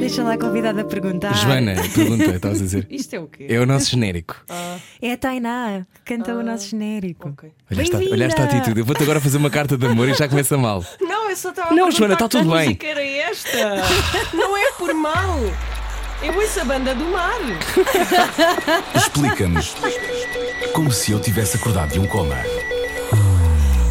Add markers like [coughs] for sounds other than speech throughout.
Deixa lá a convidada perguntar. Joana, pergunta, estavas a dizer. [laughs] Isto é o quê? É o nosso genérico. É a Tainá que canta o nosso genérico. Ok. Olha esta, Bem-vinda! olha esta atitude. Eu vou-te agora fazer uma carta de amor e já começa mal. Não, eu só estava Não, a Joana, está tudo que bem. música era esta? Não é por mal. Eu ouço a banda do mar. Explica-nos como se eu tivesse acordado de um coma.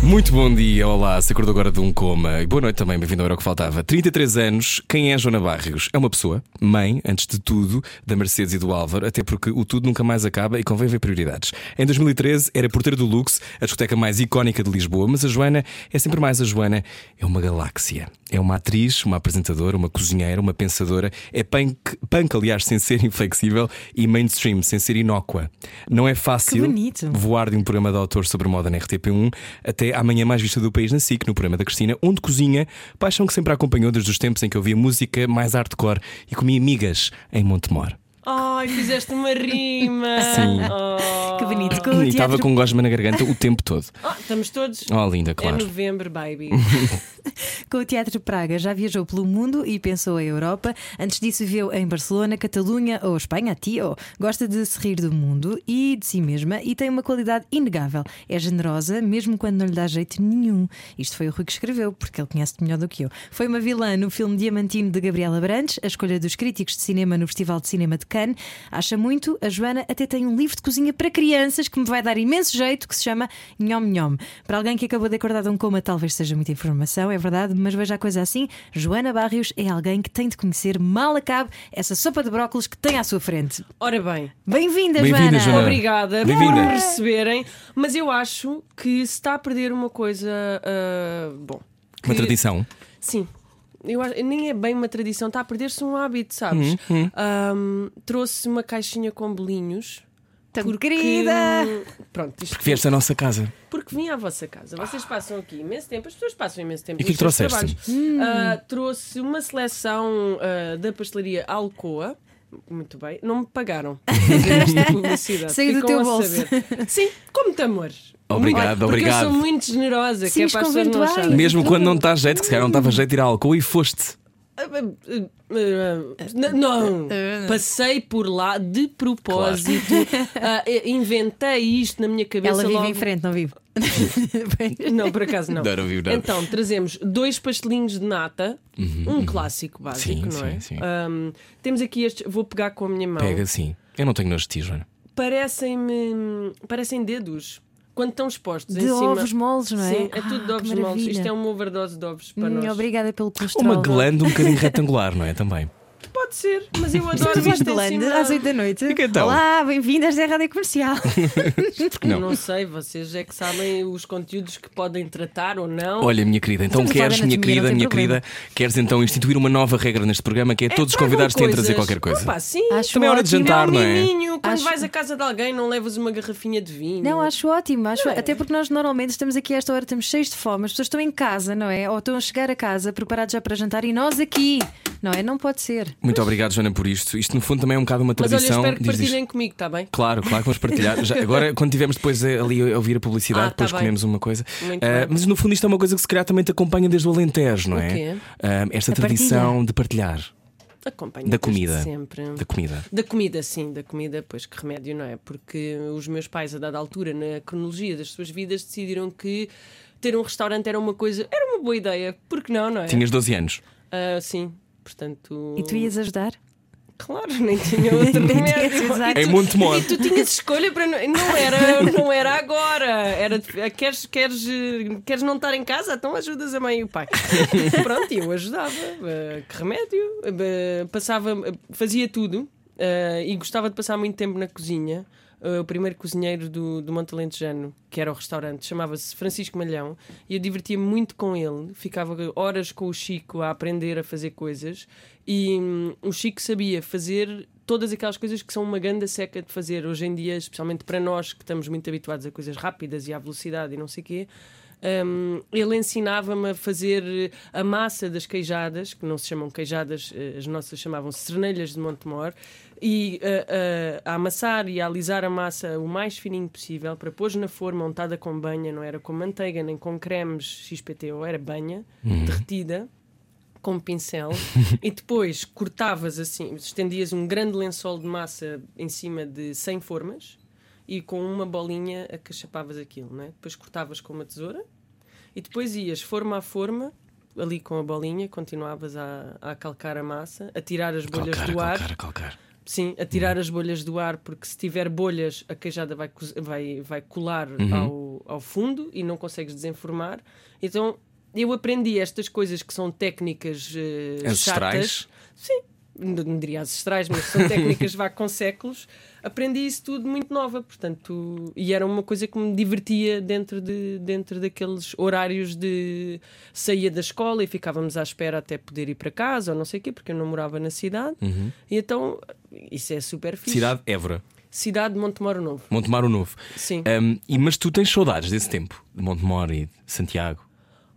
Muito bom dia, olá, se acordou agora de um coma. E boa noite também, bem-vindo ao Era o que Faltava. 33 anos, quem é Joana Barrios? É uma pessoa, mãe, antes de tudo, da Mercedes e do Álvaro, até porque o tudo nunca mais acaba e convém ver prioridades. Em 2013 era porteira do Lux, a discoteca mais icónica de Lisboa, mas a Joana é sempre mais a Joana, é uma galáxia. É uma atriz, uma apresentadora, uma cozinheira, uma pensadora, é punk, punk aliás, sem ser inflexível e mainstream, sem ser inócua. Não é fácil voar de um programa de autor sobre moda na RTP1 até à manhã mais vista do país na SIC, no programa da Cristina, onde cozinha, paixão que sempre acompanhou desde os tempos em que ouvia música mais hardcore e comia migas em Montemor. Ai, fizeste uma rima. [laughs] Sim. Oh. Que bonito. Com o E estava com gosma na garganta o tempo todo. Ah, estamos todos. Oh, linda, É claro. novembro, baby. [laughs] com o Teatro Praga já viajou pelo mundo e pensou a Europa. Antes disso, viveu em Barcelona, Catalunha ou Espanha, tio. Gosta de se rir do mundo e de si mesma e tem uma qualidade inegável. É generosa, mesmo quando não lhe dá jeito nenhum. Isto foi o Rui que escreveu, porque ele conhece-te melhor do que eu. Foi uma vilã no filme Diamantino de Gabriela Brandes, a escolha dos críticos de cinema no Festival de Cinema de Cannes. Acha muito, a Joana até tem um livro de cozinha para crianças que me vai dar imenso jeito, que se chama Nhom Nhom. Para alguém que acabou de acordar de um coma, talvez seja muita informação, é verdade, mas veja a coisa assim: Joana Barrios é alguém que tem de conhecer mal acabe essa sopa de brócolis que tem à sua frente. Ora bem, Bem-vinda, Joana! Joana. obrigada por Bem-vinda. me receberem. Mas eu acho que se está a perder uma coisa. ah, bom. Uma que- tradição. Sim. Eu acho, nem é bem uma tradição, está a perder-se um hábito, sabes? Uhum, Ahm, trouxe uma caixinha com bolinhos. Tão querida! Pronto, isto Porque vieste à nossa casa. porque vim à vossa casa. Vocês passam aqui imenso tempo, as pessoas passam imenso tempo. E o que é que trouxeste? trabalhos. Ah, trouxe uma seleção ah, da pastelaria Alcoa. Muito bem, não me pagaram. [laughs] Esta publicidade. Saiu do teu bolso. Sim, com muito amor. Obrigado, porque obrigado. eu sou muito generosa, Sim, que é para as pessoas não acharem. Mesmo quando não está jeito, que se calhar não estava jeito de ir ao álcool e foste. Não, passei por lá de propósito. Ah, inventei isto na minha cabeça. Ela vive logo. em frente, não vive? Não, por acaso não. Não, não vivo nada. Então, trazemos dois pastelinhos de nata, um clássico básico, Uhum, Sim, não é? sim, sim. Ahm, temos aqui estes, vou pegar com a minha mão. Pega assim. Eu não tenho nojo de ti, Joana. Parecem-me. parecem dedos. Quando estão expostos De em cima. ovos moles, não é? Sim, é tudo de Ah, ovos moles. Isto é uma overdose de ovos para Hum, nós. Obrigada pelo colesterol. Uma glande um bocadinho retangular, não é? Também. Pode ser, mas eu adoro Estamos isto em glande cima. às 8 da noite. E que então? Olá, bem-vindas à Rádio Comercial. [laughs] Não? Não sei, vocês é que sabem os conteúdos que podem tratar ou não. Olha, minha querida, então Estamos queres, minha querida, minha querida, queres então instituir uma nova regra neste programa que é todos os convidados têm de trazer qualquer coisa. Opa, sim. Acho Também é hora de jantar, não é? miminho, quando Acho- vais à casa de alguém, não levas uma garrafinha de vinho. Não, acho ótimo, acho, é? até porque nós normalmente estamos aqui a esta hora, estamos cheios de fome, as pessoas estão em casa, não é? Ou estão a chegar a casa preparados já para jantar e nós aqui, não é? Não pode ser. Muito obrigado, Joana, por isto. Isto, no fundo, também é um bocado uma Mas olha, tradição. espero que Diz, diz. partilhem comigo, está bem? Claro, claro que vamos partilhar. Já- agora, quando tivermos depois eh, ali a ouvir a publicidade, Ah, tá depois bem. comemos uma coisa. Bem. mas no fundo, isto é uma coisa que se calhar também te acompanha desde o Alentejo, não é? quê? Ah, esta A tradição de partilhar da comida. Sempre. da comida. Da comida, sim, da comida, pois que remédio, não é? Porque os meus pais, a dada altura, na cronologia das suas vidas, decidiram que ter um restaurante era uma coisa, era uma boa ideia. Por que não, não é? Tinhas 12 anos. Ah, sim, portanto. E tu ias ajudar? Claro, [laughs] nem tinha outro [laughs] remédio. E Em tu- Montemor. E tu tinhas escolha para. Não, não era, não era agora. Era, queres, queres, eh, queres não estar em casa? Então ajudas a mãe e o pai. [laughs] Pronto, e eu ajudava. Eh, Que remédio? Eh, Passava, fazia tudo eh, e gostava de passar muito tempo na cozinha. Eh, O primeiro cozinheiro do, do Monte Alentejano, que era o restaurante, chamava-se Francisco Malhão, e eu divertia muito com ele. Ficava horas com o Chico a aprender a fazer coisas, e hum, o Chico sabia fazer todas aquelas coisas que são uma ganda seca de fazer hoje em dia, especialmente para nós que estamos muito habituados a coisas rápidas e à velocidade e não sei o quê. hum, ele ensinava-me a fazer a massa das queijadas, que não se chamam queijadas, eh, as nossas chamavam-se cernelhas de Montemor, e eh, eh, a amassar e a alisar a massa o mais fininho possível para pôr na forma untada com banha, não era com manteiga nem com cremes XPTO, era banha derretida com um pincel [laughs] e depois cortavas assim, estendias um grande lençol de massa em cima de 100 formas e com uma bolinha acachapavas aquilo, né? depois cortavas com uma tesoura e depois ias forma a forma, ali com a bolinha, continuavas a, a calcar a massa, a tirar as bolhas Calcar, do ar. calcar, calcar. Sim, a tirar as bolhas do ar, porque se tiver bolhas, a queijada vai, vai, vai colar Uhum. ao, ao fundo e não consegues desenformar. Então eu aprendi estas coisas que são técnicas eh, Ancestrais? chatas. Sim, não diria ancestrais, mas são [laughs] técnicas vá com séculos. Aprendi isso tudo muito nova, portanto, e era uma coisa que me divertia dentro, de, dentro daqueles horários de saía da escola e ficávamos à espera até poder ir para casa ou não sei o quê, porque eu não morava na cidade. E então, isso é super fixe. Cidade Évora, Cidade de Montemoro Novo. Montemar o Novo. Sim. Um, e, mas tu tens saudades desse tempo, de Montemor e de Santiago.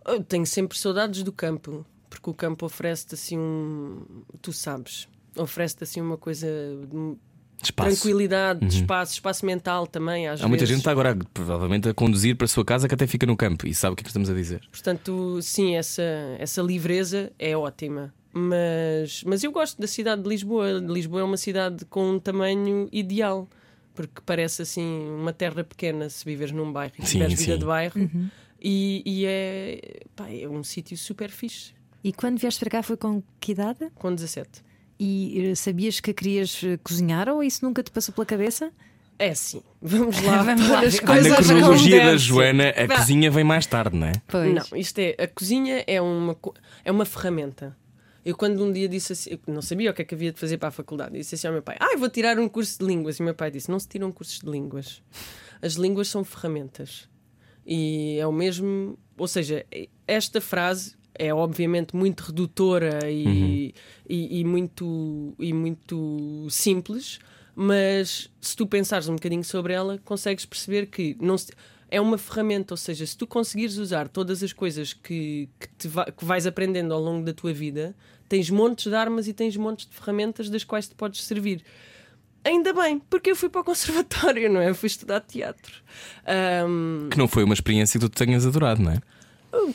Eu tenho sempre saudades do campo, porque o campo oferece-te assim um. Tu sabes, oferece-te assim uma coisa de De espaço. tranquilidade, de espaço, espaço mental também. Às Há muita vezes. gente que está agora provavelmente a conduzir para a sua casa que até fica no campo e sabe o que é que estamos a dizer. Portanto, sim, essa, essa livreza é ótima. Mas, mas eu gosto da cidade de Lisboa. Lisboa é uma cidade com um tamanho ideal. Porque parece assim uma terra pequena se viveres num bairro e Sim, tiveres vida de bairro. E, e é, pá, é um sítio super fixe. E quando vieste para cá foi com que idade? Com 17. E eh, sabias que querias eh, cozinhar ou isso nunca te passou pela cabeça? É sim. Vamos lá. [laughs] Vamos lá as coisas na cronologia da. Joana, a Vá. cozinha vem mais tarde, não é? Pois. Não, isto é, a cozinha é uma, é uma ferramenta. Eu quando um dia disse assim, eu não sabia o que é que havia de fazer para a faculdade, disse assim ao meu pai: Ah, eu vou tirar um curso de línguas. E o meu pai disse: Não se tiram cursos de línguas. As línguas são ferramentas. E é o mesmo. Ou seja, esta frase é obviamente muito redutora e, e, e muito, e muito simples, mas se tu pensares um bocadinho sobre ela, consegues perceber que não se- é uma ferramenta, ou seja, se tu conseguires usar todas as coisas que, que, va- que vais aprendendo ao longo da tua vida, tens montes de armas e tens montes de ferramentas das quais te podes servir. Ainda bem, porque eu fui para o [laughs] conservatório, não é? Eu fui estudar teatro. Ahm, Que não foi uma experiência que tu tenhas adorado, não é?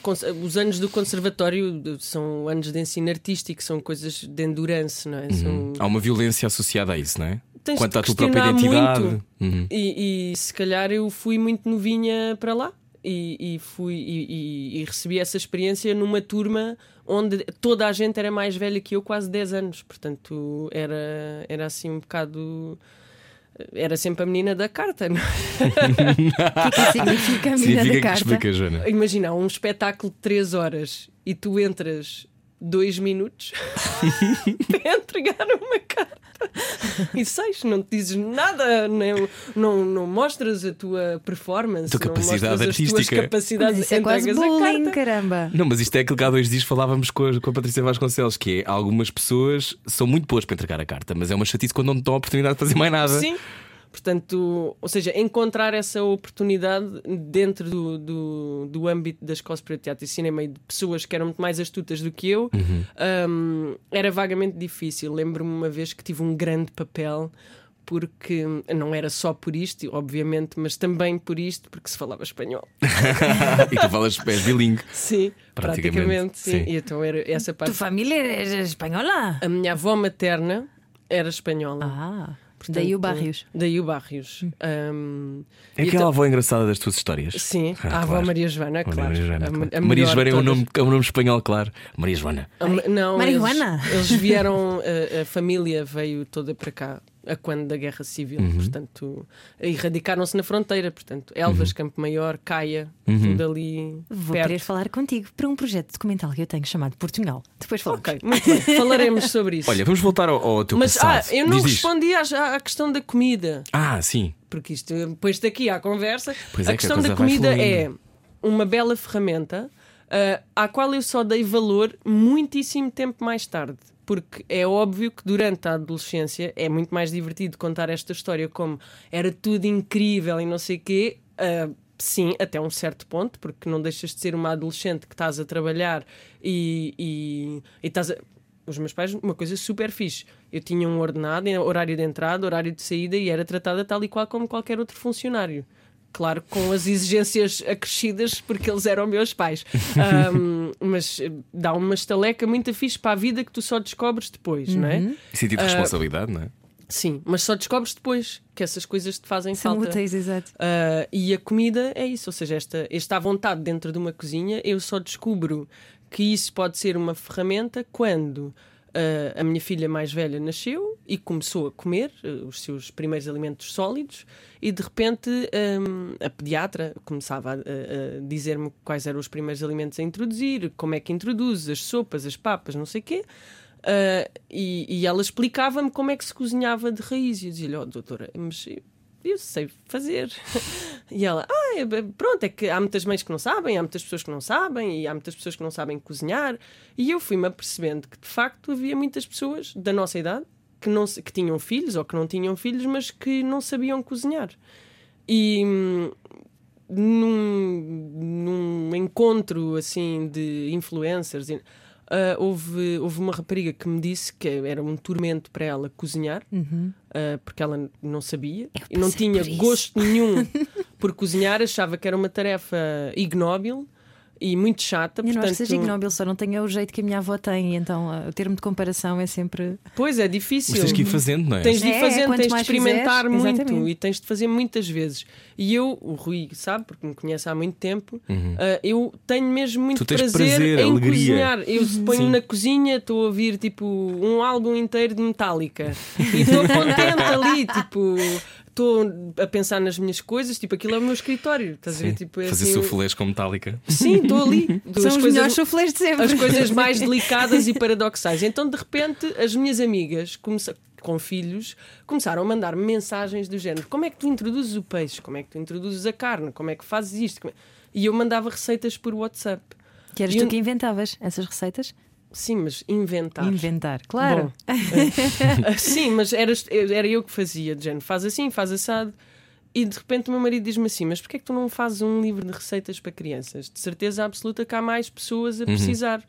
Cons- os anos do conservatório são anos de ensino artístico, são coisas de endurance, não é? São- Há uma violência associada a isso, não é? Tens Quanto à tua própria identidade. Uhum. E, e se calhar eu fui muito novinha para lá e, e fui e, e- e recebi essa experiência numa turma onde toda a gente era mais velha que eu, quase 10 anos. Portanto, era, era assim um bocado. Era sempre a menina da carta. Não? é? O que é que significa a menina Significa da que carta? explica, Joana. Imagina, há um espetáculo de 3 horas e tu entras dois minutos [laughs] [laughs] para entregar uma carta. [laughs] E seis, não te dizes nada, não, não, não mostras a tua performance, Tua não capacidade mostras as tuas artística. capacidades, Mas isso é quase bullying, caramba. Não, mas isto é aquilo que há dois dias falávamos com a, com a Patrícia Vasconcelos, que é algumas pessoas são muito boas para entregar a carta, mas é uma chatice quando não te dão a oportunidade de fazer mais nada. Sim. Portanto, ou seja, encontrar essa oportunidade dentro do, do, do âmbito da Escola Superior de Teatro e Cinema e de pessoas que eram muito mais astutas do que eu hum, era vagamente difícil. Lembro-me uma vez que tive um grande papel porque não era só por isto, obviamente, mas também por isto, porque se falava espanhol. [laughs] e tu falas és bilingue. Sim, Praticamente, praticamente, sim. sim. E então era essa parte. Tua família é espanhola? A minha avó materna era espanhola. Ah, daí o Barrios. Daí o Barrios. Hum, É aquela então- avó engraçada das tuas histórias. Sim, Ah, a avó claro. Maria Joana, Maria claro. Joana, A- claro. a Maria Joana é um nome, é um nome espanhol, claro. Maria Joana. A não, Marihuana? Eles, eles vieram, a, a família veio toda para cá a quando da Guerra Civil, Uhum. portanto, erradicaram-se na fronteira, portanto, Elvas, Campo Maior, Caia, Uhum. tudo ali Vou perto. querer falar contigo para um projeto documental que eu tenho chamado Portugal. Depois falamos. Ok, muito bem, [laughs] falaremos sobre isso. Olha, vamos voltar ao, ao teu Mas ah, passado. eu não Diz, diz. respondi à, à questão da comida. Ah, sim. porque isto depois daqui à conversa, Pois a é, que a questão da comida é uma bela ferramenta ah, à qual eu só dei valor muitíssimo tempo mais tarde. Porque é óbvio que durante a adolescência é muito mais divertido contar esta história como era tudo incrível e não sei o quê. ah, Sim, até um certo ponto, porque não deixas de ser uma adolescente que estás a trabalhar e, e, e estás a... Os meus pais, uma coisa super fixe. Eu tinha um ordenado, horário de entrada, horário de saída e era tratada tal e qual como qualquer outro funcionário. Claro, com as exigências acrescidas, porque eles eram meus pais. [laughs] Um, mas dá uma estaleca muito fixe para a vida que tu só descobres depois, não é? E sentido de responsabilidade, não é? Sim, mas só descobres depois que essas coisas te fazem São falta. úteis, exato. Uh, e a comida é isso, ou seja, esta, esta à vontade dentro de uma cozinha, eu só descubro que isso pode ser uma ferramenta quando uh, a minha filha mais velha nasceu e começou a comer uh, os seus primeiros alimentos sólidos e de repente um, a pediatra começava a, a- a dizer-me quais eram os primeiros alimentos a introduzir, como é que introduz, as sopas, as papas, não sei o quê. Uh, e, e ela explicava-me como é que se cozinhava de raiz. E eu dizia-lhe, oh, doutora, mas eu, sei fazer. E ela, ah, pronto, é que há muitas mães que não sabem, há muitas pessoas que não sabem, e há muitas pessoas que não sabem cozinhar. E eu fui-me apercebendo que, de facto, havia muitas pessoas da nossa idade que, não, que tinham filhos ou que não tinham filhos, mas que não sabiam cozinhar. E hum, num, num encontro assim de influencers, ah, houve, houve uma rapariga que me disse que era um tormento para ela cozinhar, ah, porque ela não sabia e não tinha gosto nenhum [laughs] por cozinhar, achava que era uma tarefa ignóbil e muito chata. Eu não acho que portanto, seja ignóbil, só não tenho o jeito que a minha avó tem, e então ah, o termo de comparação é sempre. Pois é, difícil. Mas tens que ir fazendo, não é? Tens de ir É, fazendo, quanto tens de experimentar fizeres, muito exatamente. e tens de fazer muitas vezes. E eu, o Rui sabe, porque me conhece há muito tempo, ah, eu tenho mesmo muito Uhum. Prazer, prazer, em alegria. cozinhar. Eu se ponho Sim. na cozinha, estou a ouvir tipo um álbum inteiro de Metallica [laughs] e estou contente ali, tipo. Estou a pensar nas minhas coisas, tipo, aquilo é o meu escritório. Estás a ver? Sim. Tipo, é Fazer assim, suflês com metálica. Sim, estou ali. [laughs] São As os coisas- melhores soufflés de sempre. as coisas [laughs] mais delicadas e paradoxais. Então, de repente, as minhas amigas começa- com filhos começaram a mandar-me mensagens do género: como é que tu introduzes o peixe? Como é que tu introduzes a carne? Como é que fazes isto? Como é- E eu mandava receitas por WhatsApp. Que eras E tu eu- que inventavas essas receitas? Sim, mas inventar. Inventar, claro. Bom, ah, [laughs] sim, mas era, era eu que fazia, de género, faz assim, faz assado. E de repente o meu marido diz-me assim: Mas porquê é que tu não fazes um livro de receitas para crianças? De certeza absoluta que há mais pessoas a precisar.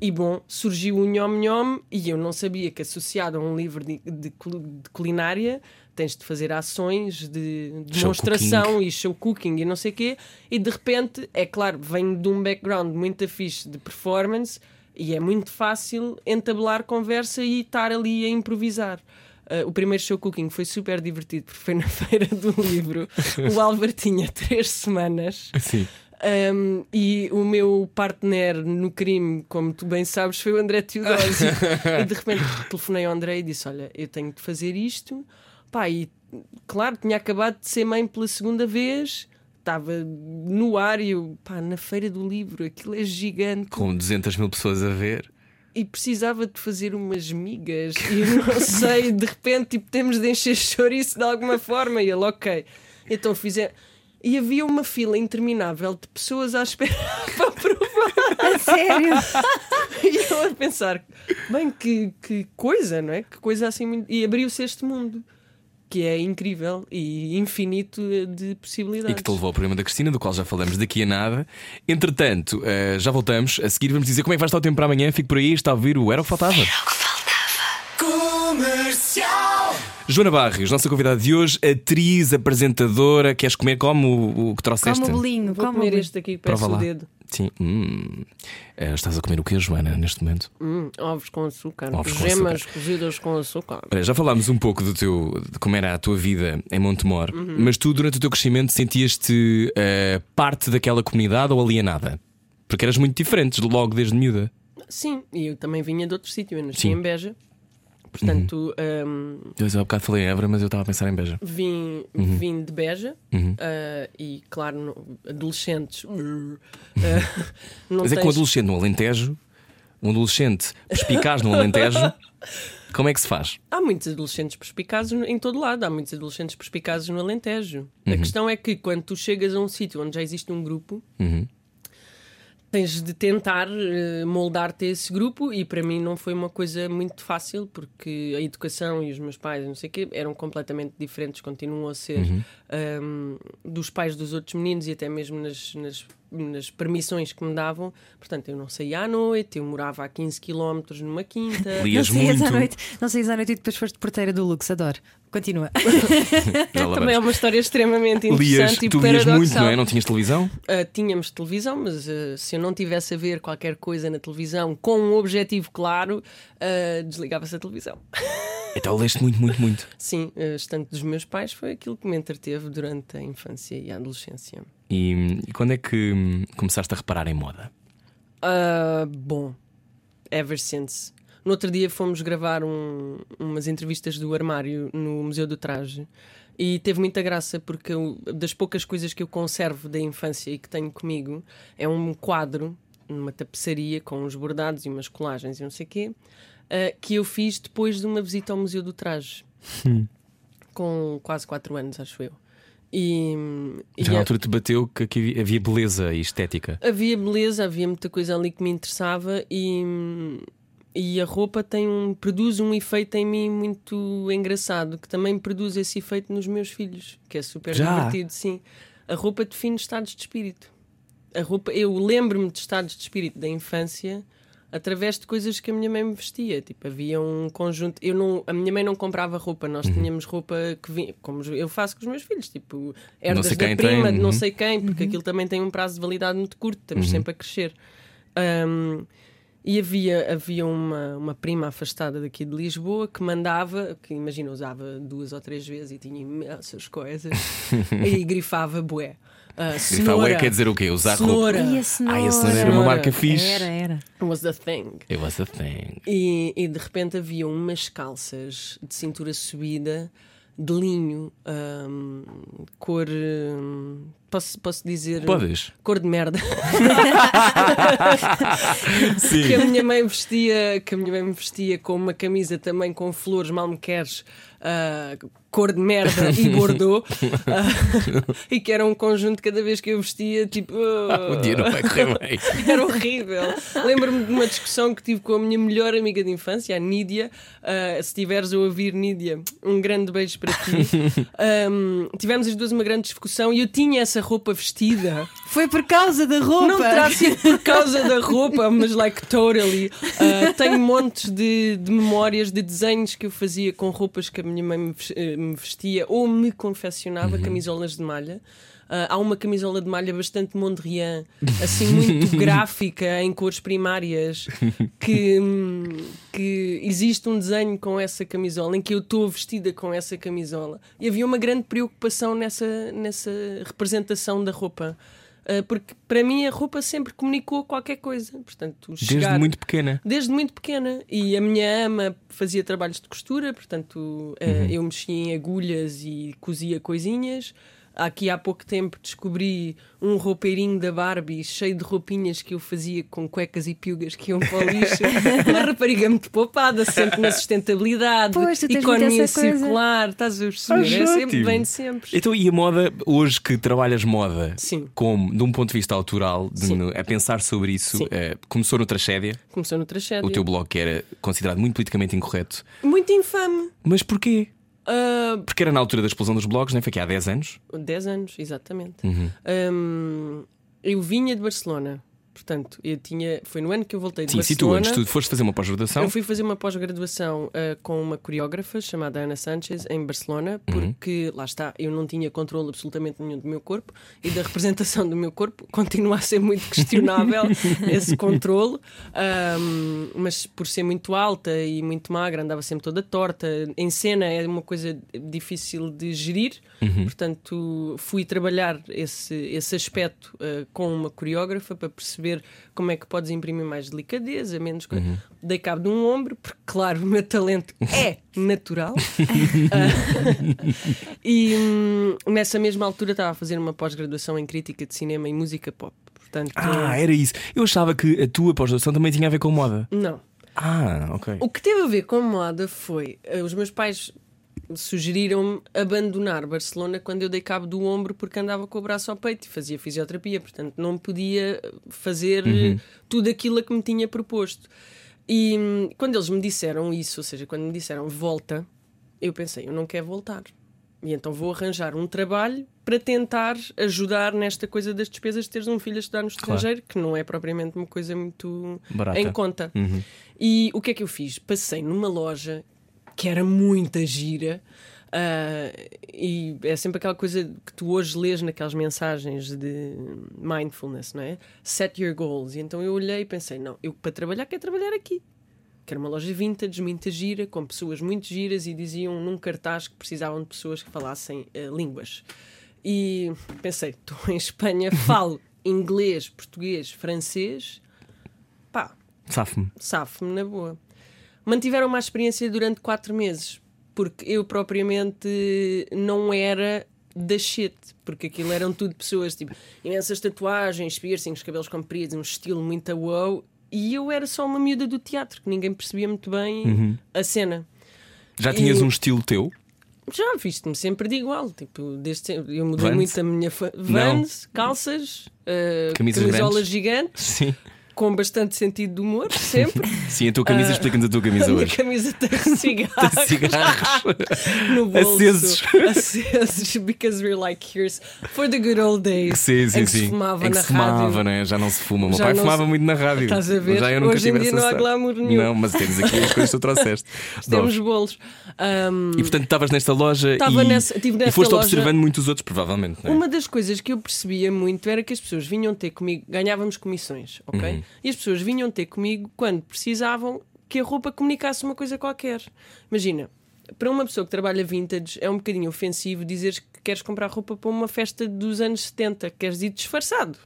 E bom, surgiu o Nhom Nhom e eu não sabia que associado a um livro de, de de culinária tens de fazer ações de demonstração e show cooking e não sei o quê. E de repente, é claro, venho de um background muito fixe de performance e é muito fácil entabelar conversa e estar ali a improvisar. Uh, o primeiro show cooking foi super divertido porque foi na [laughs] feira do livro. O Álvaro tinha três semanas. Sim. Um, e o meu partner no crime, como tu bem sabes, foi o André Teodósio. [laughs] e de repente telefonei ao André e disse: Olha, eu tenho de fazer isto. Pá, e claro, tinha acabado de ser mãe pela segunda vez, estava no ar e eu, pá, na feira do livro, aquilo é gigante Com 200 mil pessoas a ver. e precisava de fazer umas migas e eu não [laughs] sei, de repente tipo, temos de encher chouriço de alguma forma e ele, ok. Então fizer. E havia uma fila interminável de pessoas à espera [laughs] para provar. A sério? [laughs] E eu a pensar, bem, que, que coisa, não é? Que coisa assim. E abriu-se este mundo que é incrível e infinito de possibilidades. E que te levou ao programa da Cristina, do qual já falamos daqui a nada. Entretanto, eh, já voltamos. A seguir vamos dizer como é que vai estar o tempo para amanhã. Fico por aí, está a ouvir o Era o que Faltava. Joana Barrios, nossa convidada de hoje, atriz, apresentadora. Queres comer como o, o que trouxeste? Como o bolinho, Vou como comer este aqui, peço o dedo. Sim. Hum. Eh, estás a comer o que, Joana, neste momento? Hum, ovos com açúcar, Ovos com gemas cozidas com açúcar. Olha, já falámos um pouco do teu, de como era a tua vida em Montemor, Uhum. mas tu, durante o teu crescimento, sentias-te eh, parte daquela comunidade ou alienada? Porque eras muito diferente logo desde miúda. Sim, e eu também vinha de outro sítio, eu nasci Sim. em Beja. Portanto, hum, Eu há bocado falei em Évora, mas eu estava a pensar em Beja. vim, Uhum. vim de Beja ah, e, claro, adolescentes. [laughs] não Mas é que um tens- adolescente no Alentejo, um adolescente perspicaz no Alentejo, [laughs] como é que se faz? Há muitos adolescentes perspicazes em todo lado, há muitos adolescentes perspicazes no Alentejo. A questão é que quando tu chegas a um sítio onde já existe um grupo, Uhum. Tens de tentar eh, moldar-te a esse grupo e para mim não foi uma coisa muito fácil porque a educação e os meus pais, não sei quê, eram completamente diferentes, continuam a ser um, dos pais dos outros meninos e até mesmo nas, nas, nas permissões que me davam. Portanto, eu não saía à noite, eu morava a 15 km numa quinta. Não Lias saías muito. à noite, não saías à noite e depois foste porteira do Lux, adoro. Continua. [laughs] Também é uma história extremamente Lias, interessante e tu lias muito, não é? Não tinhas televisão? Uh, tínhamos televisão, mas uh, se eu não tivesse a ver qualquer coisa na televisão com um objetivo claro, uh, desligava-se a televisão. Então leste muito, muito, muito. Sim, uh, estante dos meus pais foi aquilo que me entreteve durante a infância e a adolescência. E, e quando é que hum, começaste a reparar em moda? Uh, bom, ever since. No outro dia fomos gravar um- umas entrevistas do armário no Museu do Traje e teve muita graça porque eu- das poucas coisas que eu conservo da infância e que tenho comigo é um quadro numa tapeçaria com uns bordados e umas colagens e não sei o quê uh, que eu fiz depois de uma visita ao Museu do Traje com quase 4 anos, acho eu. E, Já na a- altura te bateu que aqui havia- havia beleza e estética. Havia beleza, havia muita coisa ali que me interessava e, e a roupa tem um, produz um efeito em mim muito engraçado, que também produz esse efeito nos meus filhos, que é super Já? divertido, sim. A roupa define estados de espírito. A roupa, eu lembro-me de estados de espírito da infância através de coisas que a minha mãe me vestia. Tipo, havia um conjunto. Eu não, a minha mãe não comprava roupa, nós Uhum. tínhamos roupa que vinha, como eu faço com os meus filhos, tipo, herdas da prima, tem, de não uhum. sei quem, porque aquilo também tem um prazo de validade muito curto, estamos sempre a crescer. Um, e havia, havia uma, uma prima afastada daqui de Lisboa que mandava, que imagina, usava duas ou três vezes e tinha imensas coisas [laughs] e grifava bué. Uh, cenoura, ué quer dizer o quê? Usar cenoura E a cenoura? Ai, a cenoura era uma marca fixe. Era, era. was the thing. It was a thing. E, e de repente havia umas calças de cintura subida de linho, hum, cor. hum, posso, posso dizer? Podes? Cor de merda. [laughs] Sim. que a minha mãe vestia, que a minha mãe me vestia com uma camisa também com flores, mal me queres, ah, cor de merda e bordô, [laughs] ah, [laughs] e que era um conjunto cada vez que eu vestia, tipo. O dia não vai correr bem. Era horrível. Lembro-me de uma discussão que tive com a minha melhor amiga de infância, a Nídia. Ah, se estiveres a ouvir, Nídia, um grande beijo para ti. Ahm, tivemos as duas uma grande discussão e eu tinha essa roupa vestida. Foi por causa da roupa. Não terá sido por causa da roupa, mas like totally. Uh, tenho montes de, de memórias de desenhos que eu fazia com roupas que a minha mãe me eh, me vestia ou me confeccionava, camisolas de malha. Uh, há uma camisola de malha bastante Mondrian, assim muito [laughs] gráfica, em cores primárias, que, que existe um desenho com essa camisola, em que eu estou vestida com essa camisola. E havia uma grande preocupação nessa, nessa representação da roupa. Uh, porque para mim a roupa sempre comunicou qualquer coisa. Portanto, Desde chegar... muito pequena. Desde muito pequena. E a minha ama fazia trabalhos de costura, portanto, eh, eu mexia em agulhas e cozia coisinhas. Aqui há pouco tempo descobri um roupeirinho da Barbie cheio de roupinhas que eu fazia com cuecas e piugas que iam para o lixo. [laughs] Uma rapariga muito poupada, sempre na sustentabilidade, Pois, economia circular, estás a perceber? É sempre bem de sempre. Então, e a moda, hoje que trabalhas moda, Sim. como, de um ponto de vista autoral, de, no- a pensar sobre isso, eh, começou no Tragédia, Começou no tragédia. o teu blog que era considerado muito politicamente incorreto. Muito infame. Mas porquê? Ah, Porque era na altura da explosão dos blogs, é? Foi aqui há 10 anos. 10 anos, exatamente. Uhum. Hum, eu vinha de Barcelona. Portanto, eu tinha. Foi no ano que eu voltei de Sim, Barcelona. antes tu foste fazer uma pós-graduação. Eu fui fazer uma pós-graduação ah, com uma coreógrafa chamada Ana Sanchez em Barcelona, porque lá está, eu não tinha controle absolutamente nenhum do meu corpo e da [laughs] representação do meu corpo continua a ser muito questionável [laughs] esse controle. Ahm, mas por ser muito alta e muito magra, andava sempre toda torta. Em cena é uma coisa difícil de gerir, portanto, fui trabalhar esse, esse aspecto ah, com uma coreógrafa para perceber como é que podes imprimir mais delicadeza, menos coisa. Dei cabo de um ombro, porque, claro, o meu talento [laughs] é natural. [laughs] E hum, nessa mesma altura estava a fazer uma pós-graduação em crítica de cinema e música pop. Portanto, Ah, era isso. Eu achava que a tua pós-graduação também tinha a ver com moda. não. Ah, ok. O que teve a ver com moda foi. eh, os meus pais sugeriram-me abandonar Barcelona quando eu dei cabo do ombro porque andava com o braço ao peito e fazia fisioterapia, portanto não podia fazer Uhum. tudo aquilo a que me tinha proposto. E hum, quando eles me disseram isso, ou seja, quando me disseram volta, eu pensei, eu não quero voltar. E então vou arranjar um trabalho para tentar ajudar nesta coisa das despesas de teres um filho a estudar no estrangeiro, que não é propriamente uma coisa muito Barata. em conta. E o que é que eu fiz? Passei numa loja que era muita gira. ah, e é sempre aquela coisa que tu hoje lês naquelas mensagens de mindfulness, não é? Set your goals. E então eu olhei e pensei: não, eu para trabalhar quero trabalhar aqui. Que era uma loja vintage, muita gira, com pessoas muito giras e diziam num cartaz que precisavam de pessoas que falassem ah, línguas. E pensei: estou em Espanha, [laughs] falo inglês, português, francês. Pá, Safo-me. safo-me na boa. Mantiveram uma experiência durante quatro meses, porque eu propriamente não era da shit, porque aquilo eram tudo pessoas tipo imensas tatuagens, piercings, cabelos compridos, um estilo muito wow, e eu era só uma miúda do teatro que ninguém percebia muito bem a cena. Já tinhas E- um estilo teu? Já viste-me sempre de igual, tipo, desde sempre. eu mudei Vans? muito a minha fa- vans, calças, uh, Camisas camisolas grandes? gigantes, Sim. Com bastante sentido de humor, sempre. [laughs] Sim, a tua camisa, explica-nos a tua A camisa minha hoje. camisa tem [laughs] cigarros Cigarros. [laughs] no bolso. Acesos. Acesos, because we're like, here's for the good old days. Sim, sim, em que sim. se fumava em que na se fumava, rádio. né? já não se fuma. O meu Já pai fumava se- muito na rádio. Estás a ver? Já eu nunca Hoje em dia não há glamour nenhum. Não, mas temos aqui as coisas que tu trouxeste. Temos bolos. Um, E portanto estavas nesta loja Estava e, nessa- tive e nesta foste loja- observando muitos outros, provavelmente. É? Uma das coisas que eu percebia muito era que as pessoas vinham ter comigo, ganhávamos comissões, ok? Uhum. E as pessoas vinham ter comigo quando precisavam que a roupa comunicasse uma coisa qualquer. Imagina, para uma pessoa que trabalha vintage é um bocadinho ofensivo dizeres que queres comprar roupa para uma festa dos anos 70, que queres ir disfarçado.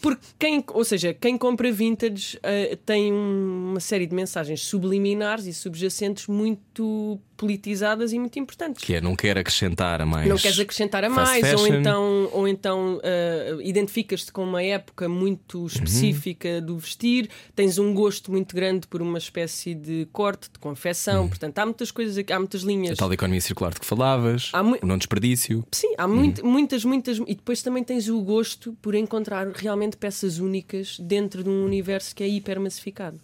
Porque quem, ou seja, quem compra vintage eh, tem uma série de mensagens subliminares e subjacentes muito politizadas e muito importantes. Que é, não quer acrescentar a mais. Não queres acrescentar a mais, ou fashion. então, ou então ah, identificas-te com uma época muito específica do vestir, tens um gosto muito grande por uma espécie de corte, de confecção, portanto, há muitas coisas aqui, há muitas A linhas. tal economia circular de que falavas, Há mui- o não desperdício. Sim, há muito- muitas, muitas. E depois também tens o gosto por encontrar realmente peças únicas dentro de um universo que é hipermassificado.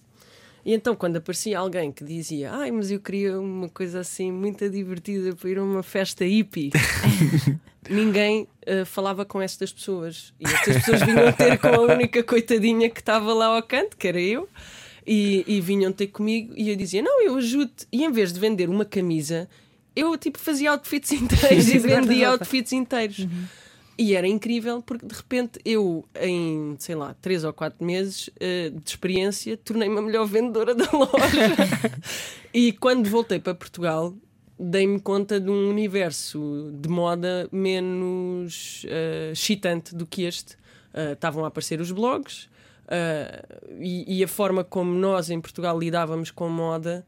E então, quando aparecia alguém que dizia, ai, mas eu queria uma coisa assim muito divertida para ir a uma festa hippie, [laughs] ninguém ah, falava com estas pessoas. E estas pessoas vinham ter com a única coitadinha que estava lá ao canto, que era eu. E, e vinham ter comigo e eu dizia: Não, eu ajudo. E em vez de vender uma camisa, eu tipo fazia outfits inteiros [laughs] e vendia outfits inteiros. E era incrível porque de repente eu, em sei lá, três ou quatro meses eh, de experiência, tornei-me a melhor vendedora da [laughs] loja. e quando voltei para Portugal, dei-me conta de um universo de moda menos eh, excitante do que este. Eh, Estavam a aparecer os blogs. e, e a forma como nós em Portugal lidávamos com moda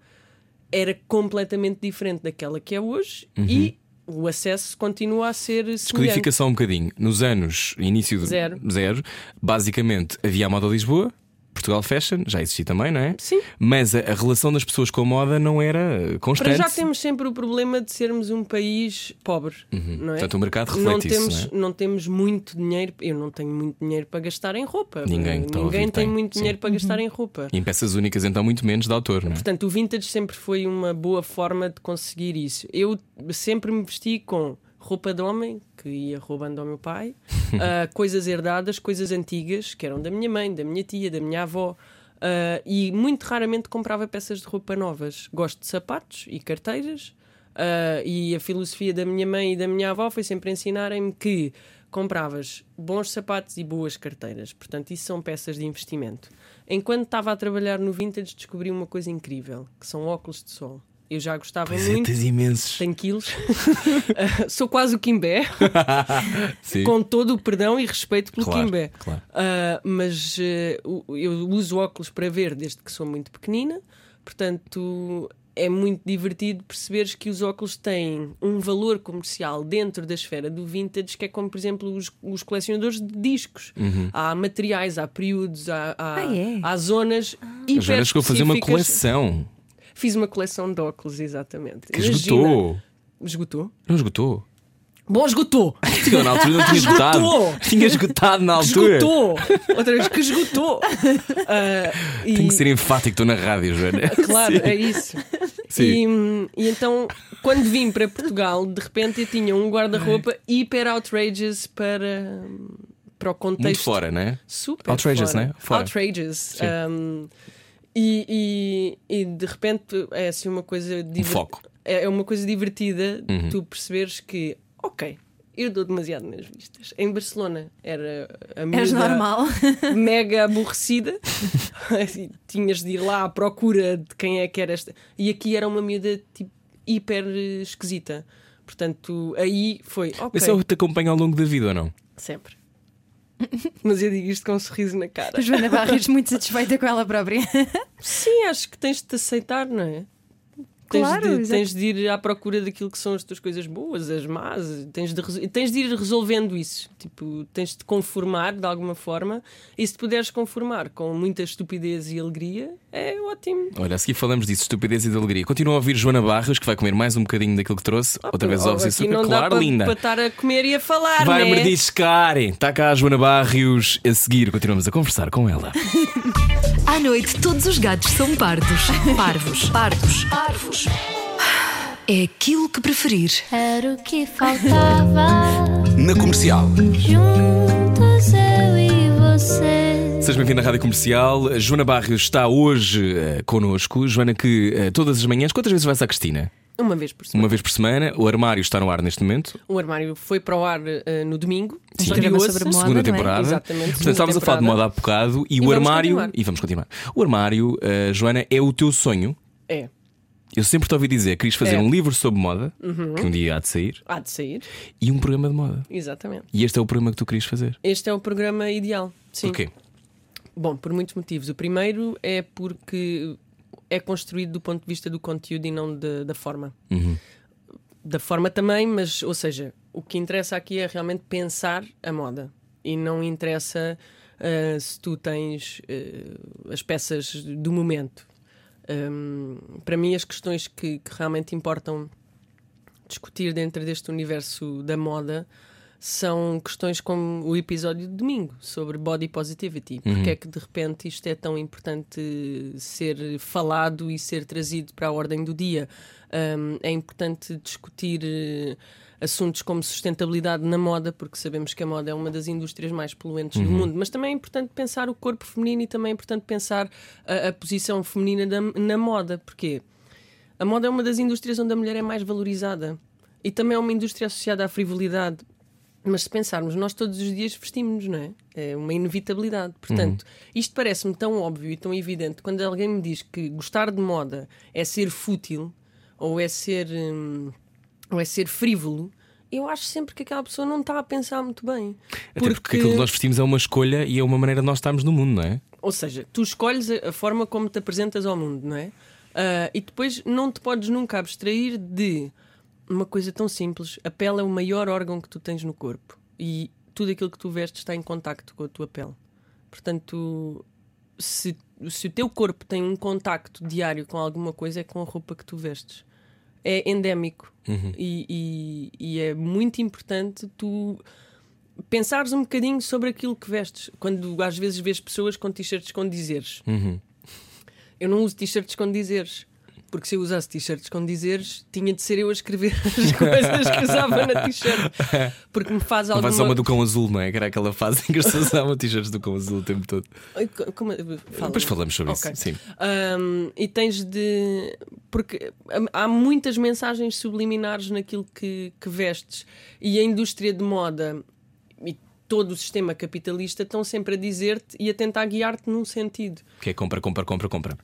era completamente diferente daquela que é hoje e o acesso continua a ser semelhante. Descodifica só um bocadinho. Nos anos, início de Zero. zero, basicamente havia a moda Lisboa, Portugal Fashion, já existia também, não é? Sim. Mas a, a relação das pessoas com a moda não era Para constante. já temos sempre o problema de sermos um país pobre, não é? Uhum. Portanto, o mercado não reflete isso, temos, não é? temos muito dinheiro. Eu não tenho muito dinheiro para gastar em roupa. Ninguém Ninguém tem, tem, muito sim. dinheiro para gastar em roupa. E em peças únicas, então, muito menos de autor, não é? Portanto, o vintage sempre foi uma boa forma de conseguir isso. Eu sempre me vesti com roupa de homem, que ia roubando ao meu pai, [laughs] ah, coisas herdadas, coisas antigas, que eram da minha mãe, da minha tia, da minha avó. ah, e muito raramente comprava peças de roupa novas. Gosto de sapatos e carteiras. ah, e a filosofia da minha mãe e da minha avó foi sempre ensinarem-me que compravas bons sapatos e boas carteiras. Portanto, isso são peças de investimento. Enquanto estava a trabalhar no vintage, descobri uma coisa incrível, que são óculos de sol. Eu já gostava Pois é, muito. tens imensos. Tenho quilos. Ah, [laughs] sou quase o Kimbé, [laughs] com todo o perdão e respeito pelo Claro, Kimbé. claro. Ah, mas o- eu uso óculos para ver desde que sou muito pequenina, portanto é muito divertido perceberes que os óculos têm um valor comercial dentro da esfera do vintage, que é como, por exemplo, os, os colecionadores de discos. Uhum. Há materiais, há períodos, há, há, Ah, é? há zonas A Joana chegou a fazer uma coleção. Fiz uma coleção de óculos, exatamente. Que Imagina. esgotou. Esgotou? Não esgotou. Bom, esgotou! Eu na altura não tinha esgotado. Esgotou! Tinha esgotado na altura. esgotou! Outra vez, que esgotou! [laughs] Ah, e- Tenho que ser enfático, estou na rádio, Joana. [laughs] Claro, é isso. Sim. E, e então, quando vim para Portugal, de repente eu tinha um guarda-roupa hiper outrageous para, para o contexto. Muito fora, não é? Super. Outrageous, fora. né? Fora. Outrageous. Um, e, e, e de repente é assim uma coisa foco. É é uma coisa divertida Uhum. tu perceberes que, ok, eu dou demasiado nas vistas. Em Barcelona era a És miúda normal. [laughs] mega aborrecida. [laughs] Tinhas de ir lá à procura de quem é que era esta. E aqui era uma miúda tipo, hiper esquisita. Portanto, aí foi, ok, Mas eu te acompanho ao longo da vida ou não? sempre. [laughs] Mas eu digo isto com um sorriso na cara. A Joana Barros muito satisfeita com ela própria. Sim, acho que tens de te aceitar, não é? Tens, Claro, de, tens de ir à procura daquilo que são as tuas coisas boas, as más, tens de, tens de ir resolvendo isso. Tipo, tens de te conformar de alguma forma, e se te puderes conformar com muita estupidez e alegria, é ótimo. Olha, a seguir falamos disso, estupidez e de alegria. Continua a ouvir Joana Barros, que vai comer mais um bocadinho daquilo que trouxe. Outra vez ovos e açúcar. Claro, para, linda. para estar a comer e a falar, Vai né? mordiscar. Está cá a Joana Barrios. A seguir, continuamos a conversar com ela. [laughs] À noite, todos os gatos são pardos. [laughs] Parvos. Pardos. Parvos. É aquilo que preferir. Era o que faltava. Na comercial. Juntos eu e você. Seja bem-vindo à Rádio Comercial. A Joana Barrios está hoje eh, connosco. Joana, que eh, todas as manhãs, quantas vezes vais à Cristina? Uma vez por semana. Uma vez por semana. O armário está no ar neste momento. O armário foi para o ar eh, no domingo. Sim. Sobre moda, segunda é? temporada. Exatamente, Portanto, estávamos a falar de moda há bocado e, E o armário. continuar. E vamos continuar. O armário, Joana, é o teu sonho. É, Eu sempre te ouvi dizer que querias fazer É. um livro sobre moda, que um dia há de sair, há de sair. e um programa de moda. Exatamente. E este é o programa que tu querias fazer. Este é o programa ideal. Sim. Porquê? Bom, por muitos motivos. O primeiro é porque é construído do ponto de vista do conteúdo e não de- da forma. Uhum. Da forma também, mas, ou seja, o que interessa aqui é realmente pensar a moda. E não interessa ah, se tu tens ah, as peças do momento. Hum, para mim, as questões que, que realmente importam discutir dentro deste universo da moda são questões como o episódio de domingo sobre body positivity. Porque é que de repente isto é tão importante ser falado e ser trazido para a ordem do dia? Um, é importante discutir assuntos como sustentabilidade na moda, porque sabemos que a moda é uma das indústrias mais poluentes do mundo, mas também é importante pensar o corpo feminino e também é importante pensar a, a posição feminina da- na moda. Porquê? A moda é uma das indústrias onde a mulher é mais valorizada e também é uma indústria associada à frivolidade. Mas se pensarmos, nós todos os dias vestimos, não é? É uma inevitabilidade. Portanto, isto parece-me tão óbvio e tão evidente quando alguém me diz que gostar de moda é ser fútil ou é ser, hum, ou é ser frívolo. Eu acho sempre que aquela pessoa não está a pensar muito bem. Até porque aquilo que nós vestimos é uma escolha e é uma maneira de nós estarmos no mundo, não é? Ou seja, tu escolhes a, forma como te apresentas ao mundo, não é? Ah, e depois não te podes nunca abstrair de uma coisa tão simples. A pele é o maior órgão que tu tens no corpo e tudo aquilo que tu vestes está em contacto com a tua pele. Portanto, se, se o teu corpo tem um contacto diário com alguma coisa, é com a roupa que tu vestes. É endémico e, e- e é muito importante tu pensares um bocadinho sobre aquilo que vestes. Quando às vezes vês pessoas com t-shirts com dizeres. Eu não uso t-shirts com dizeres. Porque se eu usasse t-shirts com dizeres, tinha de ser eu a escrever [laughs] as coisas que usava na t-shirt. Porque me faz alguma. só uma do cão azul, não é? Que era aquela fase em que as pessoas usavam t-shirts do cão azul o tempo todo. Como- fala. Depois falamos sobre Ok. isso. Sim. Um, e tens de. Porque há muitas mensagens subliminares naquilo que, que vestes. E a indústria de moda e todo o sistema capitalista estão sempre a dizer-te e a tentar guiar-te num sentido. Que é compra, compra, compra, compra.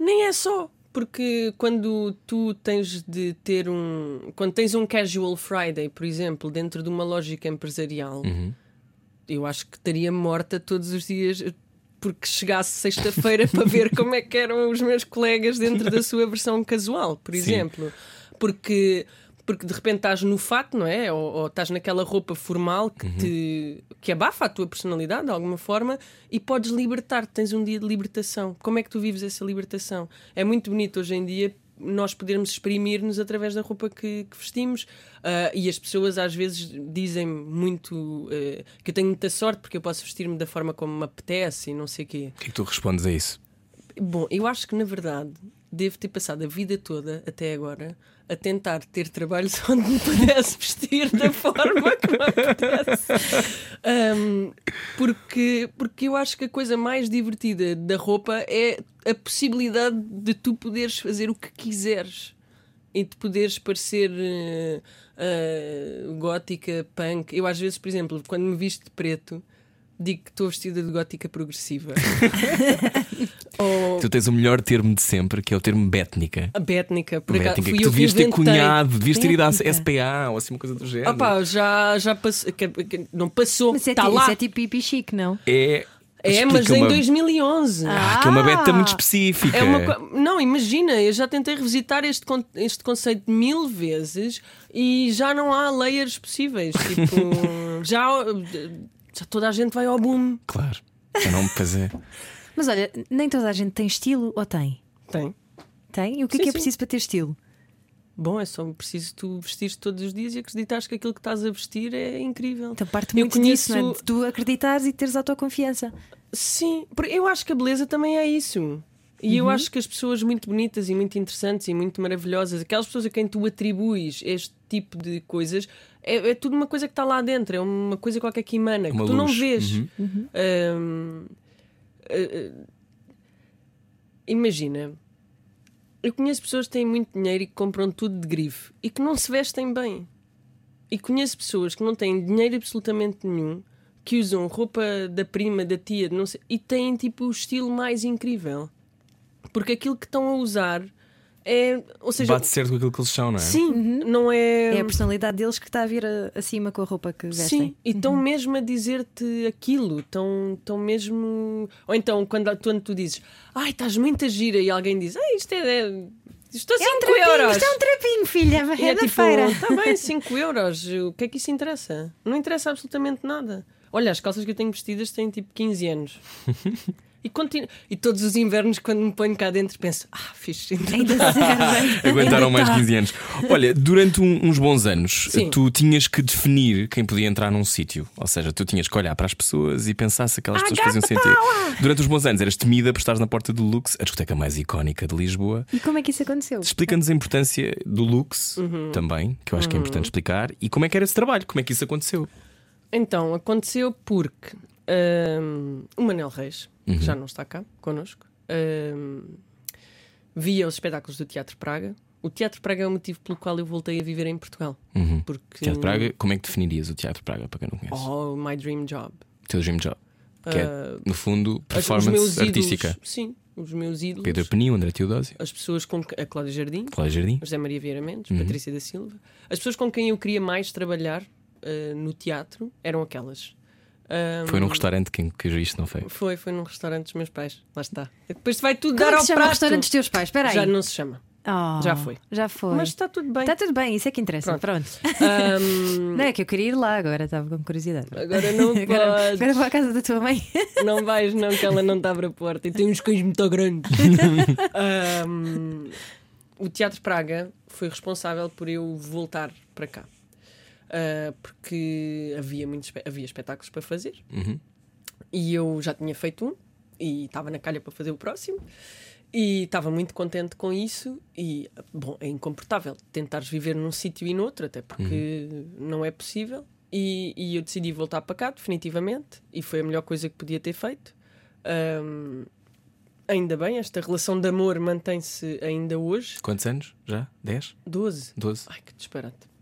Nem é só. Porque quando tu tens de ter um. Quando tens um casual Friday, por exemplo, dentro de uma lógica empresarial, eu acho que estaria morta todos os dias porque chegasse sexta-feira para ver [laughs] como é que eram os meus colegas dentro da sua versão casual, por exemplo. Porque porque de repente estás no fato, não é? Ou, ou estás naquela roupa formal que, te, que abafa a tua personalidade de alguma forma e podes libertar, tens um dia de libertação. Como é que tu vives essa libertação? É muito bonito hoje em dia nós podermos exprimir-nos através da roupa que, que vestimos Ah, e as pessoas às vezes dizem muito eh, que eu tenho muita sorte porque eu posso vestir-me da forma como me apetece e não sei o quê. O que é que tu respondes a isso? Bom, eu acho que na verdade devo ter passado a vida toda até agora a tentar ter trabalhos [laughs] onde me pudesse vestir da forma que me apetece. Ahm, porque, porque eu acho que a coisa mais divertida da roupa é a possibilidade de tu poderes fazer o que quiseres e de poderes parecer eh, eh, gótica, punk. Eu às vezes, por exemplo, quando me visto de preto, digo que estou vestida de gótica progressiva. [laughs] Ou Tu tens o melhor termo de sempre, que é o termo bétnica. a bétnica, por acaso, Bétnica, fui que tu devias ter cunhado, devias ter ido à. SPA ou assim uma coisa do género. Opa, já, já passou, não passou, Mas é, está ti- lá. isso é tipo pipi chique, não? É. É, mas explica em uma- 2011. Ah, que é uma beta muito específica. É uma Não, imagina, eu já tentei revisitar este, con- este conceito mil vezes e já não há layers possíveis. Tipo, [laughs] já, já toda a gente vai ao boom. Claro. Eu não me fazer. [laughs] Mas olha, nem toda a gente tem estilo ou tem? Tem. Tem? E o que é Sim, que é sim. preciso para ter estilo? Bom, é só preciso tu vestir todos os dias e acreditares que aquilo que estás a vestir é incrível. Então parte Eu muito disso, não é? conheço- De tu acreditares e teres autoconfiança. Sim, porque eu acho que a beleza também é isso. E eu acho que as pessoas muito bonitas e muito interessantes e muito maravilhosas, aquelas pessoas a quem tu atribuis este tipo de coisas, é, é tudo uma coisa que está lá dentro, é uma coisa qualquer que emana, que Uma tu não luz. vês. Uhum. Hum, eh, eh, imagina, eu conheço pessoas que têm muito dinheiro e que compram tudo de grife e que não se vestem bem. E conheço pessoas que não têm dinheiro absolutamente nenhum, que usam roupa da prima, da tia, não sei, e têm tipo o estilo mais incrível. Porque aquilo que estão a usar é. Ou seja, Bate certo com aquilo que eles são, não é? sim, não é. É a personalidade deles que está a vir a- acima com a roupa que vestem. Sim, e estão mesmo a dizer-te aquilo, estão, estão mesmo. Ou então, quando tu, tu dizes, ai, estás muita gira, e alguém diz, ai, isto é. é... Isto é 5 euros. Isto é um trapinho, filha. E É, é da tipo, feira. está bem, 5 euros. O que é que isso interessa? Não interessa absolutamente nada. Olha, as calças que eu tenho vestidas têm tipo 15 anos. [laughs] E, continu... e todos os invernos, quando me ponho cá dentro, penso: ah, fiz [laughs] Ainda servem. [laughs] Aguentaram Ainda mais tá. 15 anos. Olha, durante um- uns bons anos, Sim. tu tinhas que definir quem podia entrar num sítio. Ou seja, tu tinhas que olhar para as pessoas e pensar se aquelas pessoas faziam sentido. Durante os bons anos, eras temida por estares na porta do Lux, a discoteca mais icónica de Lisboa. E como é que isso aconteceu? Explica-nos a importância do Lux Uhum. também, que eu acho que é importante explicar, e como é que era esse trabalho, como é que isso aconteceu. Então, aconteceu porque hum, o Manel Reis, que já não está cá connosco, hum, via os espetáculos do Teatro Praga. O Teatro Praga é o motivo pelo qual eu voltei a viver em Portugal. Uhum. Porque. Teatro Praga, como é que definirias o Teatro Praga, para quem não conhece? Oh, my dream job. Teu dream job. Que é, Ah, no fundo, performance artística. Ídolos, sim, os meus ídolos. Pedro Peninho, André Teodósio, As pessoas com a Cláudia Jardim, Cláudia Jardim. José Maria Vieira Mendes, Uhum. Patrícia da Silva. As pessoas com quem eu queria mais trabalhar ah, no teatro eram aquelas. Ah, Foi num restaurante que, que isto não foi. Foi, foi num restaurante dos meus pais. Lá está. Depois vai tudo Como dar é que ao se chama prato. restaurante dos teus pais? Espera aí. Já não se chama. Oh, Já foi. Já foi. Mas está tudo bem. Está tudo bem, isso é que interessa. Pronto. Ahm, [laughs] Não é que eu queria ir lá agora, estava com curiosidade. agora não [laughs] Agora, podes. agora vou à casa da tua mãe. [laughs] Não vais, não, que ela não te abre a porta e tem uns cães muito grandes. Ahm, o Teatro Praga foi responsável por eu voltar para cá. Ah, porque havia, muitos, havia espetáculos para fazer Uhum. e eu já tinha feito um e estava na calha para fazer o próximo e estava muito contente com isso e bom, é incomportável tentares viver num sítio e noutro, até porque não é possível e, e eu decidi voltar para cá definitivamente e foi a melhor coisa que podia ter feito Ahm, ainda bem, esta relação de amor mantém-se ainda hoje Quantos anos? Já? 10? 12 12? Ai, que disparate.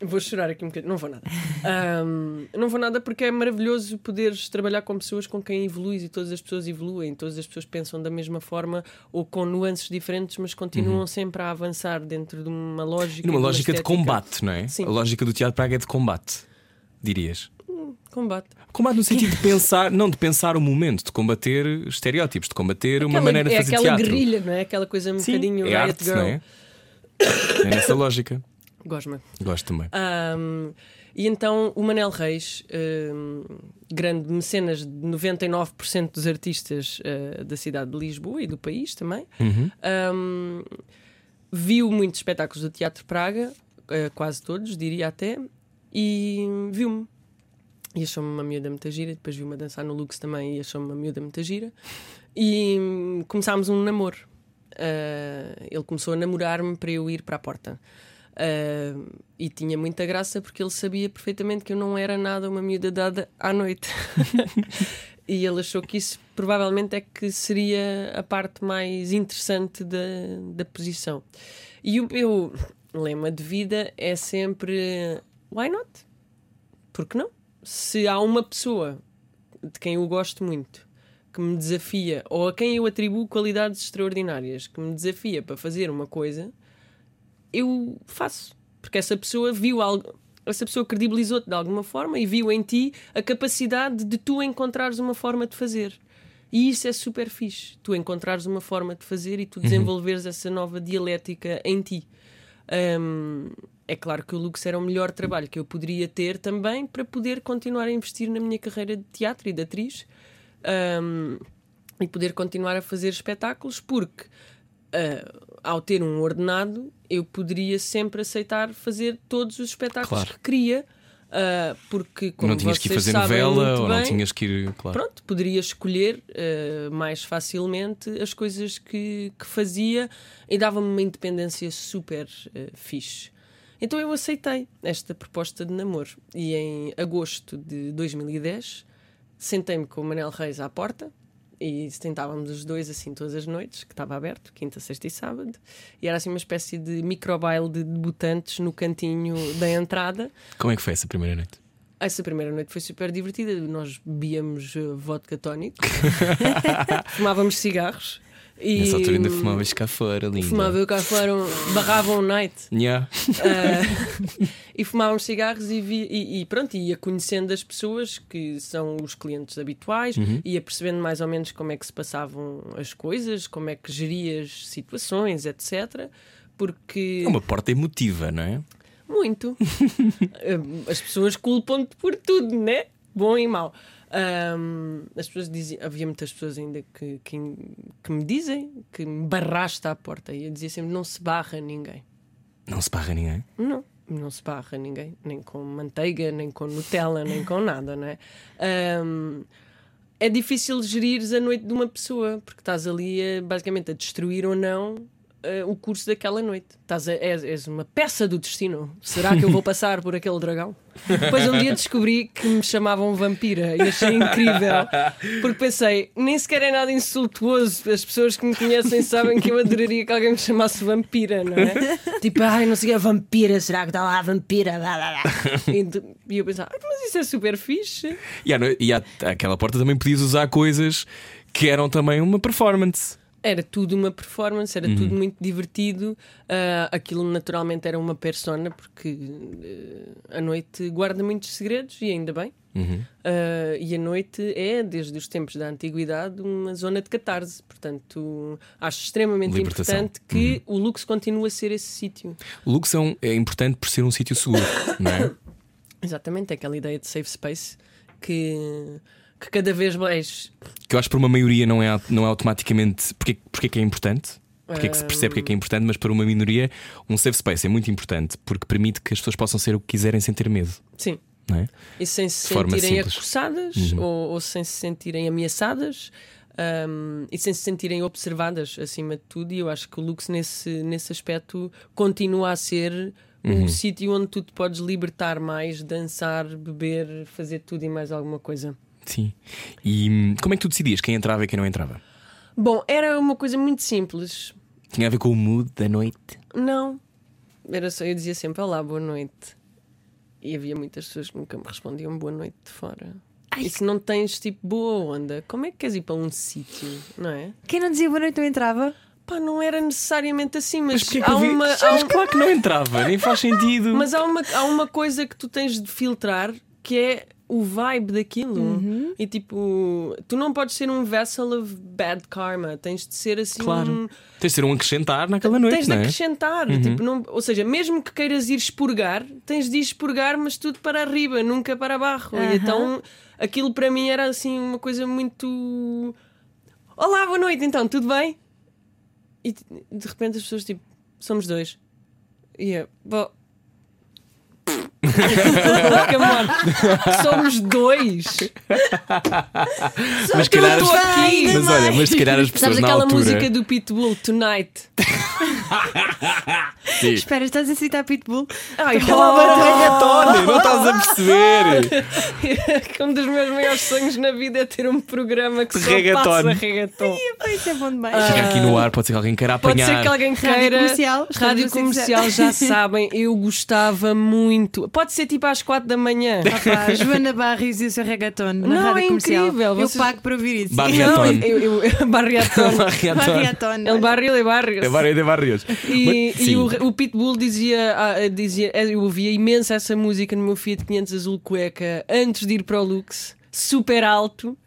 Vou chorar aqui um bocadinho. Não vou nada. Ahm, não vou nada porque é maravilhoso poderes trabalhar com pessoas com quem evoluís e todas as pessoas evoluem, todas as pessoas pensam da mesma forma ou com nuances diferentes, mas continuam sempre a avançar dentro de uma lógica. E numa uma lógica de combate, não é? Sim. A lógica do Teatro Praga é de combate, dirias. Combate. Combate no sentido de pensar, não de pensar o momento, de combater estereótipos, de combater uma Aquela- maneira de é fazer aquela teatro. guerrilha, não é? Aquela coisa um Sim, bocadinho é arte, Girl. não é? É nessa lógica. Gosma. Gosto também. Ahm, e então o Manel Reis, ahm, grande mecenas de 99% dos artistas ah, da cidade de Lisboa e do país também, Uhum. ahm, viu muitos espetáculos do Teatro Praga, ah, quase todos, diria até, e viu-me. E achou-me uma miúda muito gira. Depois viu-me a dançar no Lux também e achou-me uma miúda muito gira. E hum, começámos um namoro. Ah, ele começou a namorar-me para eu ir para a porta. Ah, e tinha muita graça porque ele sabia perfeitamente que eu não era nada uma miúda dada à noite. [laughs] e ele achou que isso provavelmente é que seria a parte mais interessante da, da posição. E o meu lema de vida é sempre: why not? Por que não? Se há uma pessoa de quem eu gosto muito que me desafia, ou a quem eu atribuo qualidades extraordinárias, que me desafia para fazer uma coisa, eu faço. Porque essa pessoa viu algo, essa pessoa credibilizou-te de alguma forma e viu em ti a capacidade de tu encontrares uma forma de fazer. E isso é super fixe. Tu encontrares uma forma de fazer e tu desenvolveres essa nova dialética em ti. Hum, é claro que o Lux era o melhor trabalho que eu poderia ter também para poder continuar a investir na minha carreira de teatro e de atriz hum, e poder continuar a fazer espetáculos, porque ah, ao ter um ordenado eu poderia sempre aceitar fazer todos os espetáculos Claro. que queria. ah, porque como não tinhas que ir fazer novela muito ou não bem, tinhas que ir. Claro. pronto, poderia escolher eh, mais facilmente as coisas que, que fazia e dava-me uma independência super eh, fixe. Então eu aceitei esta proposta de namoro e em agosto de 2010 sentei-me com o Manel Reis à porta e sentávamos os dois assim todas as noites, que estava aberto, quinta, sexta e sábado, e era assim uma espécie de microbaile de debutantes no cantinho da entrada. Como é que foi essa primeira noite? Essa primeira noite foi super divertida. Nós bebíamos uh, vodka tónico, [laughs] [laughs] fumávamos cigarros e Nessa altura ainda fumavas cá fora, linda. fumava eu cá fora, um- barravam um night Yeah. uh, [laughs] e fumávamos cigarros e, vi- e- e pronto, ia conhecendo as pessoas que são os clientes habituais, ia percebendo mais ou menos como é que se passavam as coisas, como é que geria as situações, etc. Porque É uma porta emotiva, não é? muito. Hum, [laughs] As pessoas culpam-te por tudo, né? Bom e mau. Hum, as pessoas diziam, havia muitas pessoas ainda que, que, que me dizem que me barraste à porta e eu dizia sempre: não se barra ninguém. Não se barra ninguém. Não, não se barra ninguém, nem com manteiga, nem com Nutella, nem com nada, não é? Hum, é difícil gerires a noite de uma pessoa, porque estás ali a, basicamente a destruir ou não eh, o curso daquela noite. Estás a, és, és uma peça do destino. Será que eu vou [laughs] passar por aquele dragão? Depois um dia descobri que me chamavam vampira e achei incrível, porque pensei, nem sequer é nada insultuoso. As pessoas que me conhecem sabem que eu adoraria que alguém me chamasse vampira, não é? Tipo, ai, não sei o que é vampira, será que está lá a vampira? Blá, blá, blá. E E eu pensava, "Ah, mas isso é super fixe. E, à e à, àquela porta também podias usar coisas que eram também uma performance. Era tudo uma performance, era tudo muito divertido. Ah, aquilo naturalmente era uma persona, porque eh, a noite guarda muitos segredos, e ainda bem. Ah, e a noite é, desde os tempos da antiguidade, uma zona de catarse. Portanto, acho extremamente Libertação. importante que o Lux continue a ser esse sítio. O Lux é, um- é importante por ser um sítio seguro, não é? [coughs] Exatamente, aquela ideia de safe space que, que cada vez mais Que eu acho que para uma maioria não é, não é automaticamente. Porque, porque que é importante? Porque é que se percebe porque é que é importante, mas para uma minoria, um safe space é muito importante porque permite que as pessoas possam ser o que quiserem sem ter medo, Sim. não é? E sem se sentirem simples. Uhum. acossadas ou, ou sem se sentirem ameaçadas um, e sem se sentirem observadas acima de tudo. E eu acho que o Lux, nesse, nesse aspecto, continua a ser Uhum. um sítio onde tu te podes libertar mais, dançar, beber, fazer tudo e mais alguma coisa. Sim. E como é que tu decidias quem entrava e quem não entrava? Bom, era uma coisa muito simples. Tinha a ver com o mood da noite? Não. Era só, eu dizia sempre olá, boa noite. E havia muitas pessoas que nunca me respondiam boa noite de fora. E se não tens tipo boa onda, como é que queres ir para um sítio, não é? Quem não dizia boa noite não entrava? Pá, não era necessariamente assim, mas, que há uma. Mas há um- claro que não entrava, nem faz [laughs] sentido. mas há uma, há uma coisa que tu tens de filtrar que é o vibe daquilo. Uhum. E tipo, tu não podes ser um vessel of bad karma, tens de ser assim. Claro. Tens de ser um acrescentar naquela noite, Tens de não é? acrescentar, tipo, não- ou seja, mesmo que queiras ir expurgar, tens de ir expurgar, mas tudo para arriba, nunca para abaixo. Aham. E então aquilo para mim era assim uma coisa muito. Olá, boa noite, então, tudo bem? E de repente as pessoas tipo, somos dois. E eu, bom. Come on. Somos dois. Mas calhar, estou aqui. mas olha, mas se calhar as pessoas Sabes na aquela altura. música do Pitbull, Tonight? [laughs] Sim. Espera, estás a citar Pitbull? Ai, Reggaeton, não estás a perceber? [laughs] um dos meus maiores sonhos na vida é ter um programa que só Reggaeton. passa reggaeton. Isso é bom demais. Chega aqui no ar, pode ser que alguém queira Pode apanhar. ser que alguém Rádio queira. comercial, Rádio a ser comercial, já [laughs] sabem, eu gostava muito. Pode ser tipo às quatro da manhã. [laughs] Pá, Joana Barris e o seu reggaeton na Não, rádio é comercial. incrível, Eu vocês- pago para ouvir isso. Barriaton. Eu, eu, [laughs] barriaton. [laughs] Barriaton. El barrio de barrios. É barrio de barrios. E, Mas- e o, o Pitbull dizia, ah, dizia, eu ouvia imenso essa música no meu Fiat 500 azul cueca antes de ir para o Lux, super alto.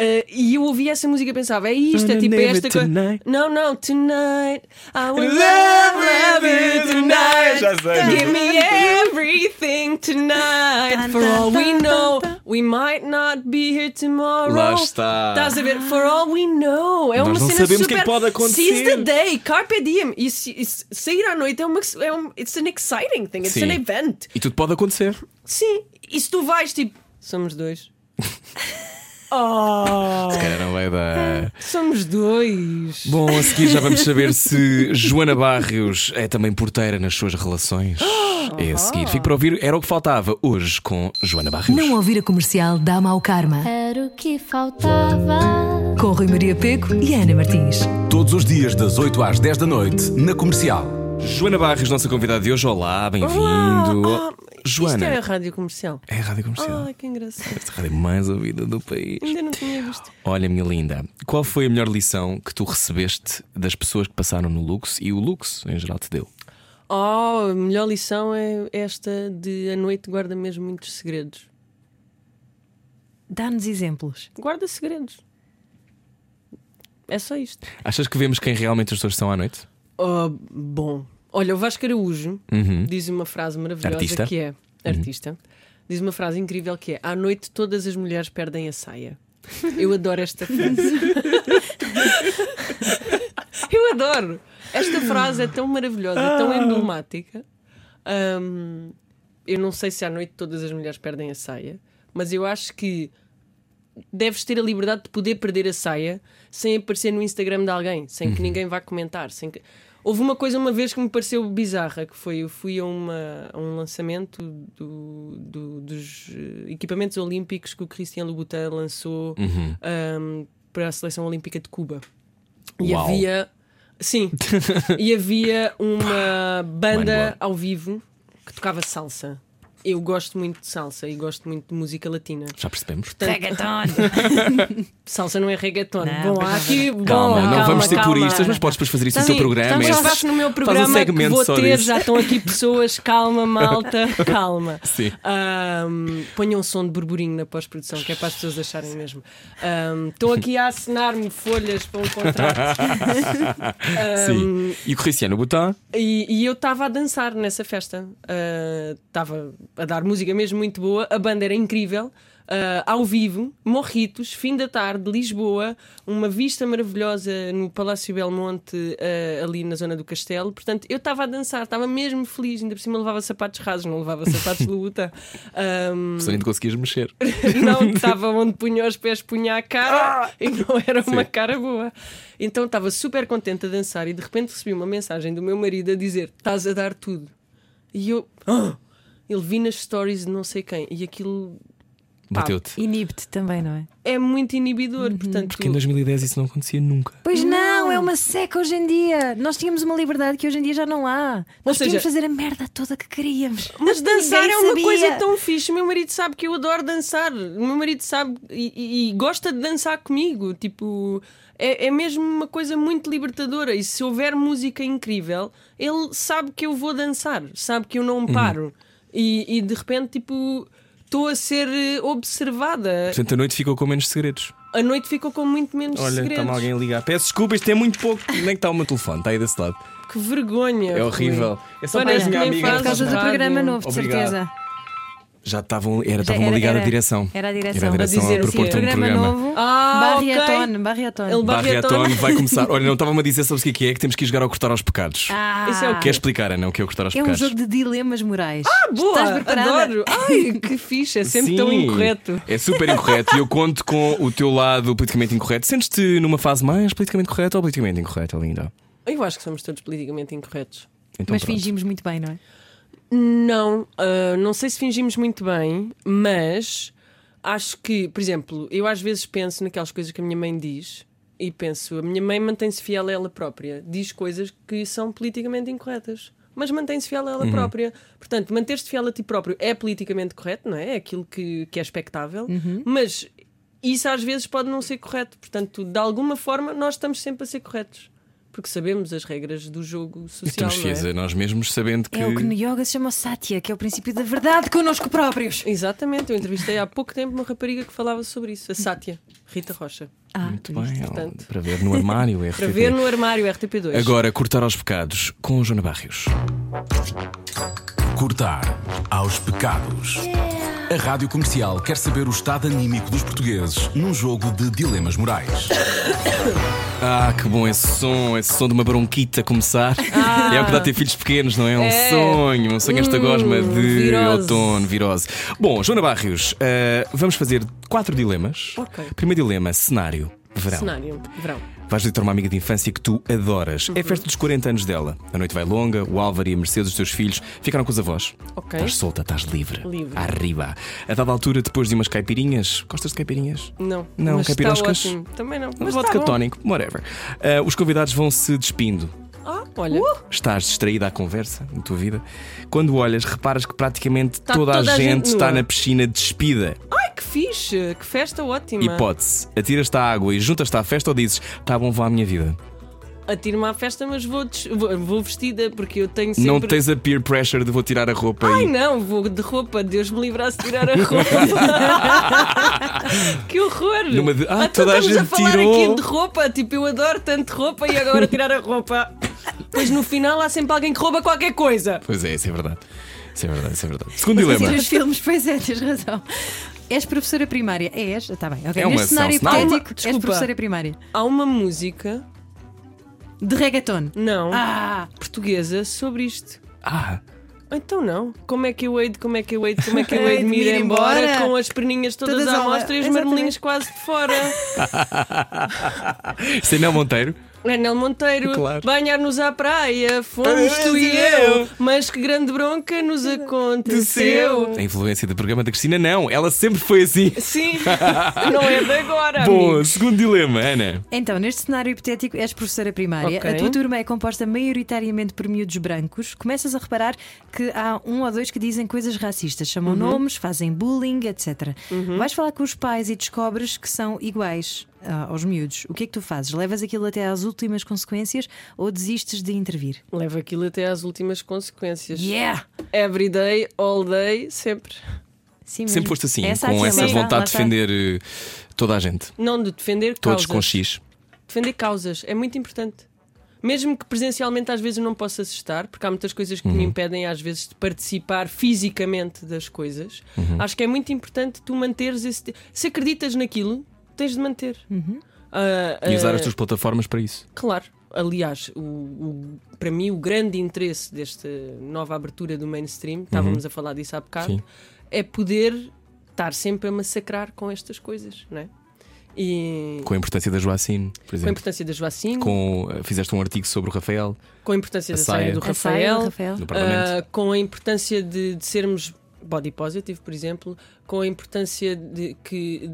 Ah, e eu ouvia essa música e pensava, é isto, é tipo name esta coisa. tonight. Não, não, tonight. I will Love, love, you tonight. Já sei. Give me everything tonight. For all we know, we might not be here tomorrow. Lá está. Estás a ver? For all we know. É Nós uma não cena sabemos o que super... é que pode acontecer. Seize the day, carpe diem. E, e sair à noite é uma. É um, it's an exciting thing. It's Sim. an event. E tudo pode acontecer. Sim. E se tu vais, tipo, somos dois. [laughs] oh, Se calhar não vai dar. somos dois. Bom, a seguir já vamos saber se Joana Barrios é também porteira nas suas relações. É a seguir. Fico para ouvir, era o que faltava hoje com Joana Barrios. Não ouvir a comercial dá mau karma. Era o que faltava. Com Rui Maria Peco e Ana Martins. Todos os dias das 8 às 10 da noite na comercial. Joana Barrios, nossa convidada de hoje. Olá, bem-vindo. Ah, Joana. Isto é a rádio comercial. É a rádio comercial. Ai, que engraçado. Esta rádio mais ouvida do país. Ainda não tinha visto. Olha, minha linda, qual foi a melhor lição que tu recebeste das pessoas que passaram no Lux e o Lux em geral te deu? Oh, a melhor lição é esta de a noite guarda mesmo muitos segredos. Dá-nos exemplos. Guarda segredos. É só isto. Achas que vemos quem realmente as pessoas são à noite? Oh, bom. Olha, o Vasco Araújo Uhum. diz uma frase maravilhosa Artista. Uhum. que é artista. Diz uma frase incrível que é: À noite todas as mulheres perdem a saia. Eu adoro esta frase. [laughs] Eu adoro. Esta frase é tão maravilhosa, Ah. tão emblemática. Hum, eu não sei se à noite todas as mulheres perdem a saia, mas eu acho que deves ter a liberdade de poder perder a saia sem aparecer no Instagram de alguém, sem Uhum. que ninguém vá comentar. Sem que... Houve uma coisa uma vez que me pareceu bizarra, que foi eu fui a, uma- a um lançamento do- do- dos eh, equipamentos olímpicos que o Christian Louboutin lançou Uhum. ahm, para a seleção olímpica de Cuba. E Uau. havia. Sim, [laughs] e havia uma banda ao vivo que tocava salsa. Eu gosto muito de salsa e gosto muito de música latina. Já percebemos. Reggaeton. [laughs] Salsa não é reggaeton. Não, Bom, há não. aqui. Bom, Calma, não calma, vamos ser calma. puristas, mas podes depois fazer isso no Sim, teu programa. Então, Esse- já faço no meu faz um programa que segmento vou ter, disso. já estão aqui pessoas, calma, malta, [laughs] [laughs] calma. Sim. Ahm, ponham um som de burburinho na pós-produção, que é para as pessoas acharem mesmo. Estou aqui a assinar-me folhas para um contrato. Sim. E o Cristiano Botão? E, e eu estava a dançar nessa festa. Ah, Estava a dar música mesmo muito boa. A banda era incrível. Ah, ao vivo, Morritos, fim da tarde, Lisboa, uma vista maravilhosa no Palácio Belmonte, ah, ali na zona do Castelo. Portanto, eu estava a dançar, estava mesmo feliz. Ainda por cima levava sapatos rasos, não levava sapatos de luta. Se nem te conseguias mexer. [laughs] não estava onde punha os pés, punha a cara e não era uma cara boa. Então estava super contente a dançar e de repente recebi uma mensagem do meu marido a dizer: Estás a dar tudo. E eu, "Ah!" Ele vi nas stories de não sei quem e aquilo Bateu-te. Inibe-te também, não é? é muito inibidor. Portanto, Porque em 2010 isso não acontecia nunca. Pois não, é uma seca hoje em dia. Nós tínhamos uma liberdade que hoje em dia já não há. Nós seja- podíamos fazer a merda toda que queríamos. Mas dançar é uma sabia. coisa tão fixe. O meu marido sabe que eu adoro dançar. O meu marido sabe e, e- gosta de dançar comigo. Tipo, é, é mesmo uma coisa muito libertadora. E se houver música incrível, ele sabe que eu vou dançar, sabe que eu não paro. E, e de repente, tipo. estou a ser eh, observada. Portanto, a noite ficou com menos segredos. A noite ficou com muito menos Olha, segredos. está-me alguém a ligar. Peço desculpa, isto é muito pouco. Onde é que está o meu telefone? Está aí desse lado. Que vergonha. É Rui. horrível. É só para Parece as que minha nem amiga. Por causa do programa novo, de Obrigado. certeza. Já estavam, era, estavam era- era- a direção. Era a direção. Era a direção A dizer a o quê? propor-te um programa, programa. novo. Ah. Barriatone, Barriatone. Ele Barriatone Barriatone. vai começar. Olha, não estava-me a dizer, sabes o que é que é? Que temos que ir jogar ao cortar aos pecados. Ah, Isso é o quê? Quer explicar, Ana, o que é o cortar aos É um pecados? jogo de dilemas morais. Boa, Estás preparada? adoro. Ai, [laughs] que fixe, é sempre tão Sim, incorreto. É super incorreto e eu conto com o teu lado politicamente incorreto. Sentes-te numa fase mais politicamente correta ou politicamente incorreta, linda? Eu acho que somos todos politicamente incorretos. Então, Mas pronto. fingimos muito bem, não é? Não, ah, não sei se fingimos muito bem, mas acho que, por exemplo, eu às vezes penso naquelas coisas que a minha mãe diz e penso, a minha mãe mantém-se fiel a ela própria, diz coisas que são politicamente incorretas. Mas mantém-se fiel a ela própria. Portanto, manter-se fiel a ti próprio é politicamente correto, não é? É aquilo que, que é expectável. Mas isso às vezes pode não ser correto. Portanto, de alguma forma, nós estamos sempre a ser corretos. Porque sabemos as regras do jogo E social. não fiéis é? a nós mesmos, sabendo que. É o que no yoga se chama Satya, que é o princípio da verdade connosco próprios. Exatamente, eu entrevistei há pouco tempo uma rapariga que falava sobre isso, a Sátia, Rita Rocha. Ah, Muito bem, portanto. para ver no armário. [laughs] Para RTP. ver no armário RTP2. Agora, cortar aos pecados com Joana Barrios. Cortar aos pecados. A Rádio Comercial quer saber o estado anímico dos portugueses num jogo de dilemas morais. [coughs] Ah, que bom esse som, esse som de uma bronquita a começar. É o que dá a ter filhos pequenos, não é? Um É. sonho, um sonho esta Hum, gosma de virose. outono, virose. Bom, Joana Barrios, ah, vamos fazer quatro dilemas. Ok. Primeiro dilema, cenário, verão. Cenário, verão. Vais visitar uma amiga de infância que tu adoras. Uhum. É a festa dos 40 anos dela. A noite vai longa, o Álvaro e a Mercedes, os teus filhos, ficaram com os avós. Ok. Estás solta, estás livre. Livre. Arriba. A dada altura, depois de umas caipirinhas. Gostas de caipirinhas? Não, Não, caipiroscas? Também não. Um Mas vodka bom. tónico, whatever. Ah, os convidados vão se despindo. Ah, olha. Estás distraída à conversa na tua vida. Quando olhas, reparas que praticamente Tá toda, toda a a gente gente está nua. na piscina despida. Ai, que fixe, que festa ótima. Hipótese: atiras-te à água e juntas-te à festa ou dizes, tá bom, vou à minha vida. Atiro-me à festa, mas vou, des- vou, vou vestida, porque eu tenho sempre. Não tens a peer pressure de vou tirar a roupa Ai e. não, vou de roupa, Deus me livrasse de tirar a roupa. [laughs] que horror! Numa de- Ah, Então toda a estamos a gente falar tirou. aqui de roupa, tipo, eu adoro tanto roupa e agora tirar a roupa. Pois no final há sempre alguém que rouba qualquer coisa. Pois é, isso é verdade. Isso é verdade, isso é verdade. Segundo dilema. os filmes, pois é, tens razão. És professora primária? És? Está bem. ok. É uma Neste cenário hipotético, és Desculpa. professora primária. Há uma música, De reggaeton. não, Ah, portuguesa, sobre isto. Ah, Então não. Como é que eu hei de, como é que eu hei de, como é que eu hei de [laughs] me ir embora, com as perninhas todas, Todas à ao- mostra e os Exatamente. marmelinhos quase de fora. [laughs] isso é Monteiro. Anel Monteiro, Claro. banhar-nos à praia, fomos tu e eu, mas que grande bronca nos aconteceu. A influência do programa da Cristina, não. Ela sempre foi assim. Sim, não é de agora. Bom, amigos. segundo dilema, Ana. Então, neste cenário hipotético, és professora primária. Ok. A tua turma é composta maioritariamente por miúdos brancos. Começas a reparar que há um ou dois que dizem coisas racistas, chamam Uhum. nomes, fazem bullying, etc. Vais falar com os pais e descobres que são iguais aos miúdos. O que é que tu fazes? Levas aquilo até às últimas consequências ou desistes de intervir? Leva aquilo até às últimas consequências. Yeah! Every day, all day, sempre. Sim, Sempre foste assim, Essa com essa vontade de defender eh, toda a gente. Não de defender Todos causas. com X. Defender causas é muito importante. Mesmo que presencialmente às vezes eu não possa estar, porque há muitas coisas que me impedem às vezes de participar fisicamente das coisas, acho que é muito importante tu manteres esse. Se acreditas naquilo, tens de manter. Ah, E usar ah, as tuas plataformas para isso. Claro. Aliás, o, o- para mim, o grande interesse desta nova abertura do mainstream, estávamos a falar disso há bocado, Sim. é poder estar sempre a massacrar com estas coisas, não é? E Com a importância da Joacine, por com a exemplo. importância das vacinas, Com, eh, fizeste um artigo sobre o Rafael com a importância A da saia. saia do A saia Rafael, do Rafael. no Parlamento. ah, com a importância de, de sermos body positive, por exemplo, com a importância de, que,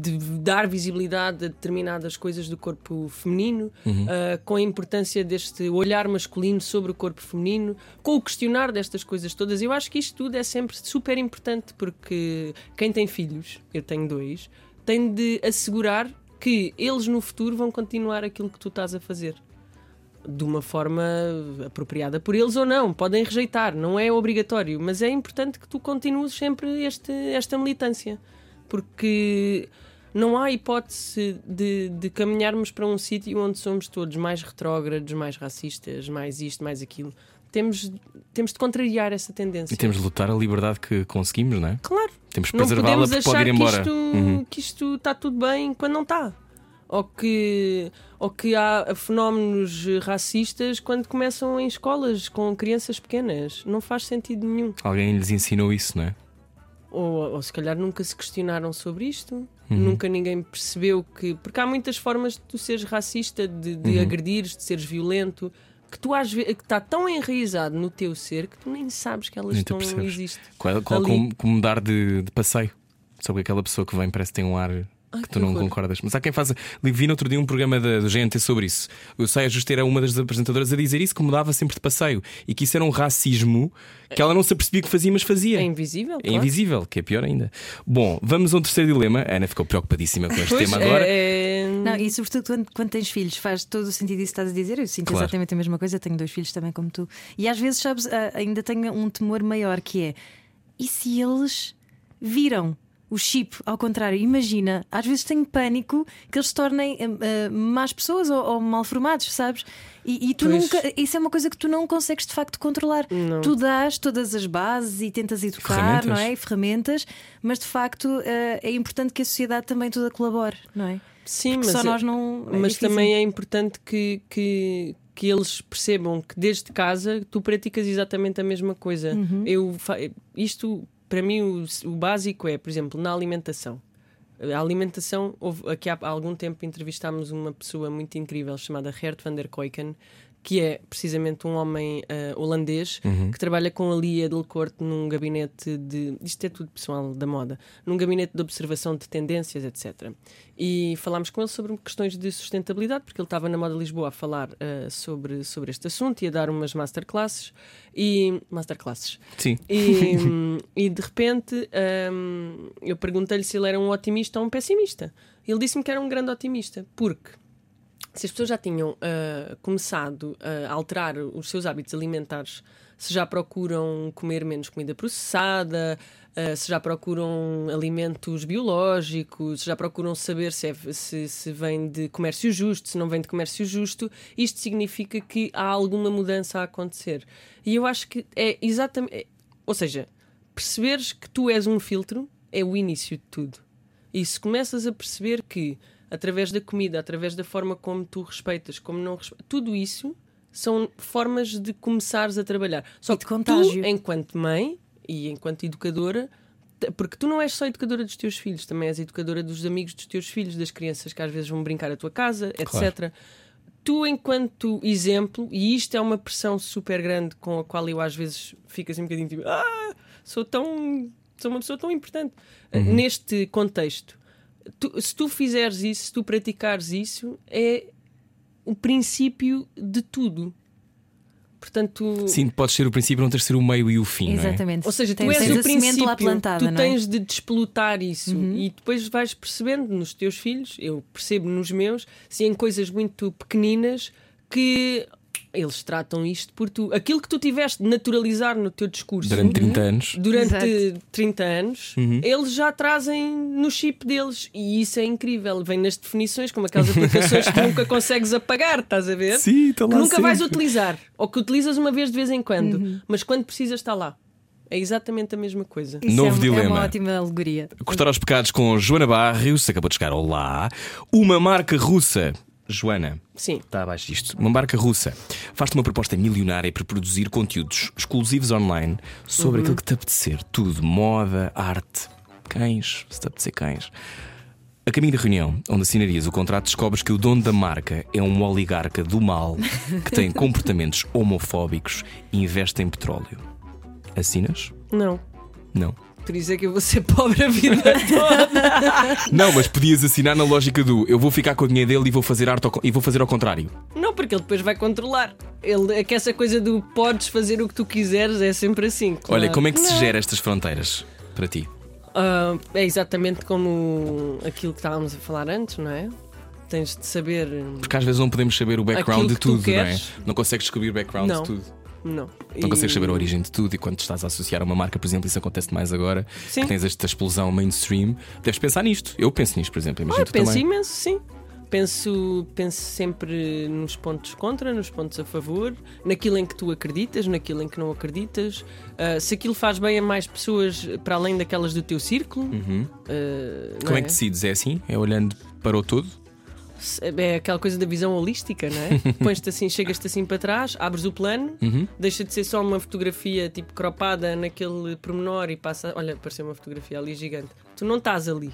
de dar visibilidade a determinadas coisas do corpo feminino, Uhum. ah, com a importância deste olhar masculino sobre o corpo feminino, com o questionar destas coisas todas. Eu acho que isto tudo é sempre super importante porque quem tem filhos, eu tenho dois, tem de assegurar que eles no futuro vão continuar aquilo que tu estás a fazer de uma forma apropriada por eles ou não. Podem rejeitar, não é obrigatório, mas é importante que tu continues sempre este, esta militância, porque não há hipótese de, de caminharmos para um sítio onde somos todos mais retrógrados, mais racistas, mais isto, mais aquilo. Temos, temos de contrariar essa tendência. E temos de lutar a liberdade que conseguimos, não é? Claro. Temos de Não preservá-la podemos porque pode achar ir que embora. isto, Uhum. que isto está tudo bem quando não está. Ou que, ou que há fenómenos racistas quando começam em escolas com crianças pequenas. Não faz sentido nenhum. Alguém lhes ensinou isso, não é? Ou, ou se calhar nunca se questionaram sobre isto. Uhum. Nunca ninguém percebeu que. Porque há muitas formas de tu seres racista, de, de Uhum. agredires, de seres violento, que tu às vezes está tão enraizado no teu ser que tu nem sabes que elas Nem estão existem. Qual, qual, como, como mudar de, de passeio? Sobre aquela pessoa que vem, parece que tem um ar Ai, que tu que não horror. concordas. Mas há quem faça. Vi no outro dia um programa da, do GNT sobre isso. O Saia Justa era uma das apresentadoras a dizer isso, que mudava sempre de passeio e que isso era um racismo que ela não se apercebia que fazia, mas fazia. É invisível. É claro. invisível, que é pior ainda. Bom, vamos a um terceiro dilema. A Ana ficou preocupadíssima com este Pois, tema agora. é- Não, e sobretudo quando, quando tens filhos, faz todo o sentido isso que estás a dizer. Eu sinto Claro. exatamente a mesma coisa, tenho dois filhos também como tu. E às vezes, sabes, ah, ainda tenho um temor maior que é: e se eles viram? O chip, ao contrário, imagina, às vezes tenho pânico que eles se tornem ah, más pessoas ou, ou mal formados, sabes? E, e tu Pois. nunca, isso é uma coisa que tu não consegues de facto controlar. Não. Tu dás todas as bases e tentas educar, não é? E ferramentas, mas de facto ah, é importante que a sociedade também toda colabore, não é? Sim, Porque mas, só é- nós não. é mas difícil. também é importante que, que, que eles percebam que desde casa tu praticas exatamente a mesma coisa. Uhum. Eu, isto, para mim, o, o básico é, por exemplo, na alimentação. A alimentação, houve, aqui há algum tempo entrevistámos uma pessoa muito incrível chamada Gert van der Keuken, que é precisamente um homem eh, holandês que trabalha com a Lia Delcorte num gabinete de. Isto é tudo pessoal da moda, num gabinete de observação de tendências, etc. E falámos com ele sobre questões de sustentabilidade, porque ele estava na Moda Lisboa a falar eh, sobre, sobre este assunto e a dar umas masterclasses. E. Masterclasses. Sim. E, [laughs] e de repente hum, eu perguntei-lhe se ele era um otimista ou um pessimista. Ele disse-me que era um grande otimista, porque se as pessoas já tinham ah, começado a alterar os seus hábitos alimentares, se já procuram comer menos comida processada, ah, se já procuram alimentos biológicos, se já procuram saber se, é- se, se vem de comércio justo, se não vem de comércio justo, isto significa que há alguma mudança a acontecer. E eu acho que é exatamente. é- ou seja, perceberes que tu és um filtro é o início de tudo. E se começas a perceber que, através da comida, através da forma como tu respeitas, como não respeitas, tudo isso são formas de começares a trabalhar. Só E de que contágio. tu, enquanto mãe e enquanto educadora, porque tu não és só educadora dos teus filhos, também és educadora dos amigos dos teus filhos, das crianças que às vezes vão brincar à tua casa, etc. Tu, enquanto exemplo, e isto é uma pressão super grande com a qual eu às vezes fico assim um bocadinho tipo, ah, sou tão. sou uma pessoa tão importante. Neste contexto, tu- se tu fizeres isso, se tu praticares isso, é o princípio de tudo. Portanto, Sim, podes ser o princípio, não tens de ser o meio e o fim. não é? Exatamente. ou seja, tu tens, és tens o princípio, lá plantada, tu não é? Uhum. tens de desplutar isso e depois vais percebendo nos teus filhos, eu percebo nos meus, se em coisas muito pequeninas que eles tratam isto por tu. Aquilo que tu tiveste de naturalizar no teu discurso Durante 30 anos. durante Exato. 30 anos, Uhum. eles já trazem no chip deles e isso é incrível. Vem nas definições, como aquelas aplicações que tu [laughs] nunca consegues apagar, estás a ver? Sim, está que nunca vais sempre. utilizar ou que utilizas uma vez de vez em quando, Uhum. mas quando precisas está lá. É exatamente a mesma coisa. Isso Novo é, um- é dilema. uma ótima alegoria. Cortar aos pecados com Joana Barrios, acabou de chegar Olá. Uma marca russa. Joana, Sim. está abaixo disto. Uma marca russa faz-te uma proposta milionária para produzir conteúdos exclusivos online sobre aquilo que te apetecer. Tudo: moda, arte, cães, se te apetecer cães. A caminho da reunião, onde assinarias o contrato, descobres que o dono da marca é um oligarca do mal que tem [laughs] comportamentos homofóbicos e investe em petróleo. Assinas? Não. Não. Por isso é que eu vou ser [laughs] pobre a vida toda. Não, mas podias assinar na lógica do eu vou ficar com o dinheiro dele e vou fazer arte e vou fazer ao contrário. não, porque ele depois vai controlar. Ele, é que essa coisa do podes fazer o que tu quiseres é sempre assim. claro. Olha, como é que se Não. gera estas fronteiras para ti? Ah, é exatamente como aquilo que estávamos a falar antes, não é? tens de saber. Porque às vezes não podemos saber o background de tudo, não é? Não consegues descobrir o background Não. de tudo. Não. Não consegues saber a origem de tudo e quando estás a associar a uma marca, por exemplo, isso acontece mais agora, Sim. que tens esta explosão mainstream, deves pensar nisto. Eu penso nisto, por exemplo, imagino Ah, tu penso também. imenso, sim. Penso, penso sempre nos pontos contra, nos pontos a favor, naquilo em que tu acreditas, naquilo em que não acreditas. Ah, se aquilo faz bem a mais pessoas para além daquelas do teu círculo. Uhum. não Como é que decides? É assim? É olhando para o todo? É aquela coisa da visão holística, não é? [laughs] Pões-te assim, chegas-te assim para trás, abres o plano, Uhum. deixa de ser só uma fotografia tipo cropada naquele pormenor e passa. Olha, apareceu uma fotografia ali gigante. Tu não estás ali.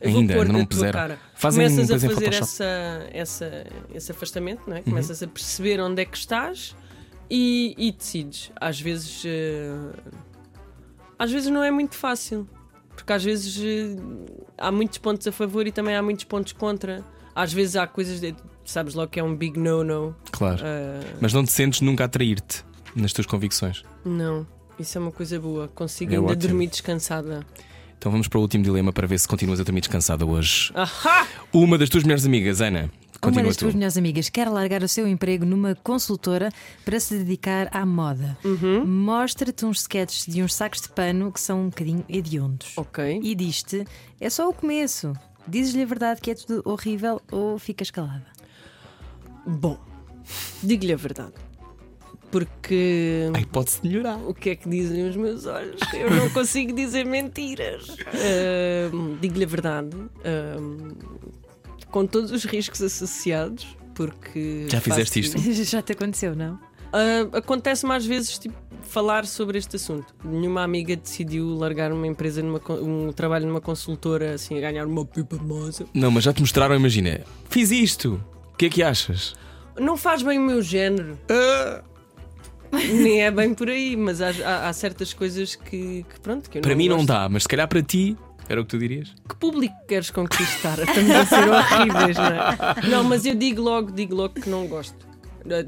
Eu vou Ainda, pôr não tua puseram. cara. Fazem Começas a fazer essa, essa, esse afastamento, Uhum. não é? Começas a perceber onde é que estás e, e decides. Às vezes. eh, às vezes não é muito fácil. Porque às vezes eh, há muitos pontos a favor e também há muitos pontos contra. Às vezes há coisas. De, sabes logo que é um big no-no. Claro. Ah, Mas não te sentes nunca a trair-te nas tuas convicções. não, isso é uma coisa boa. Consigo É ainda ótimo. dormir descansada. Então vamos para o último dilema para ver se continuas a dormir descansada hoje. Ahá! Uma das tuas melhores amigas, Ana. Uma Continua das tu. tuas melhores amigas quer largar o seu emprego numa consultora para se dedicar à moda. Uhum. Mostra-te uns sketches de uns sacos de pano que são um bocadinho hediondos. Ok. E diz-te: é só o começo. Dizes-lhe a verdade que é tudo horrível ou ficas calada. Bom, digo-lhe a verdade. Porque. Ai, pode-se melhorar. O que é que dizem os meus olhos? Eu não [laughs] consigo dizer mentiras. Ahm, Digo-lhe a verdade. ahm, com todos os riscos associados, porque. Já fizeste faço- isto? [laughs] Já te aconteceu, não? Ah, Acontece-me às vezes tipo, falar sobre este assunto. Nenhuma amiga decidiu largar uma empresa, numa, um trabalho numa consultora, assim, a ganhar uma pipa moça. Não, mas já te mostraram, imagina. Fiz isto. O que é que achas? Não faz bem o meu género. Nem é bem por aí, mas há, há- há certas coisas que, que, pronto, que Para mim não gosto. dá, mas se calhar para ti era o que tu dirias. Que público queres conquistar? Estamos a ser horríveis, não é? Não, mas eu digo logo, digo logo que não gosto.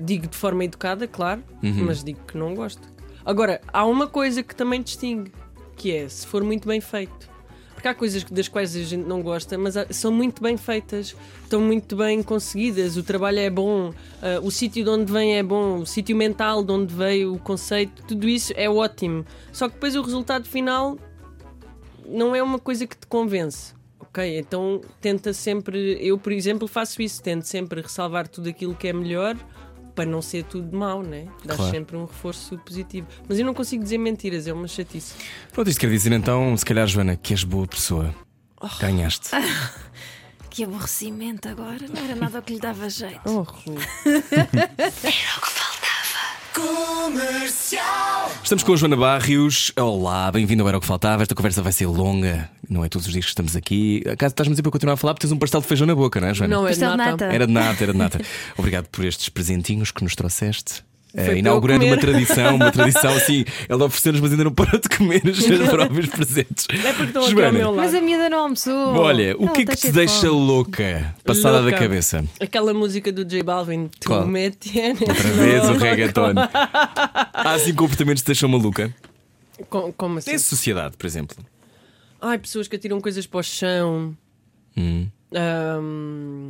Digo de forma educada, claro, Uhum. mas digo que não gosto. Agora, há uma coisa que também distingue, que é se for muito bem feito. Porque há coisas das quais a gente não gosta, mas são muito bem feitas, estão muito bem conseguidas, o trabalho é bom, uh, o sítio de onde vem é bom, o sítio mental de onde veio o conceito, tudo isso é ótimo. Só que depois o resultado final não é uma coisa que te convence. Ok, então tenta sempre, eu por exemplo faço isso, tento sempre ressalvar tudo aquilo que é melhor para não ser tudo mau, né? Dás Claro. sempre um reforço positivo. Mas eu não consigo dizer mentiras, é uma chatice. Pronto, isto quer dizer então, se calhar, Joana, que és boa pessoa. Oh. Ganhaste. [laughs] Que aborrecimento agora. Não era nada o que lhe dava jeito. Oh, [laughs] Rui. Estamos com a Joana Barrios. Olá, bem-vindo ao Era o que Faltava. Esta conversa vai ser longa, não é todos os dias que estamos aqui. Acaso estás-me a dizer para continuar a falar porque tens um pastel de feijão na boca, não é, Joana? Não é de nata. Era de nata, era de nata. [laughs] Obrigado por estes presentinhos que nos trouxeste. Eu inaugurando uma tradição, uma [laughs] tradição assim. Ela ofereceu-nos, mas ainda não parou de comer os seus [laughs] próprios presentes. É porque estão aqui ao meu lado. Mas a miúda não almoçou. Olha, o que é que te deixa fome. louca? Passada Louca. da cabeça. Aquela música do J Balvin, tu tienes Outra vez o reggaeton. [laughs] Há assim comportamentos que te deixam maluca. Com- Como assim? Tem sociedade, por exemplo. Ai, pessoas que atiram coisas para o chão. Hum. Ahm,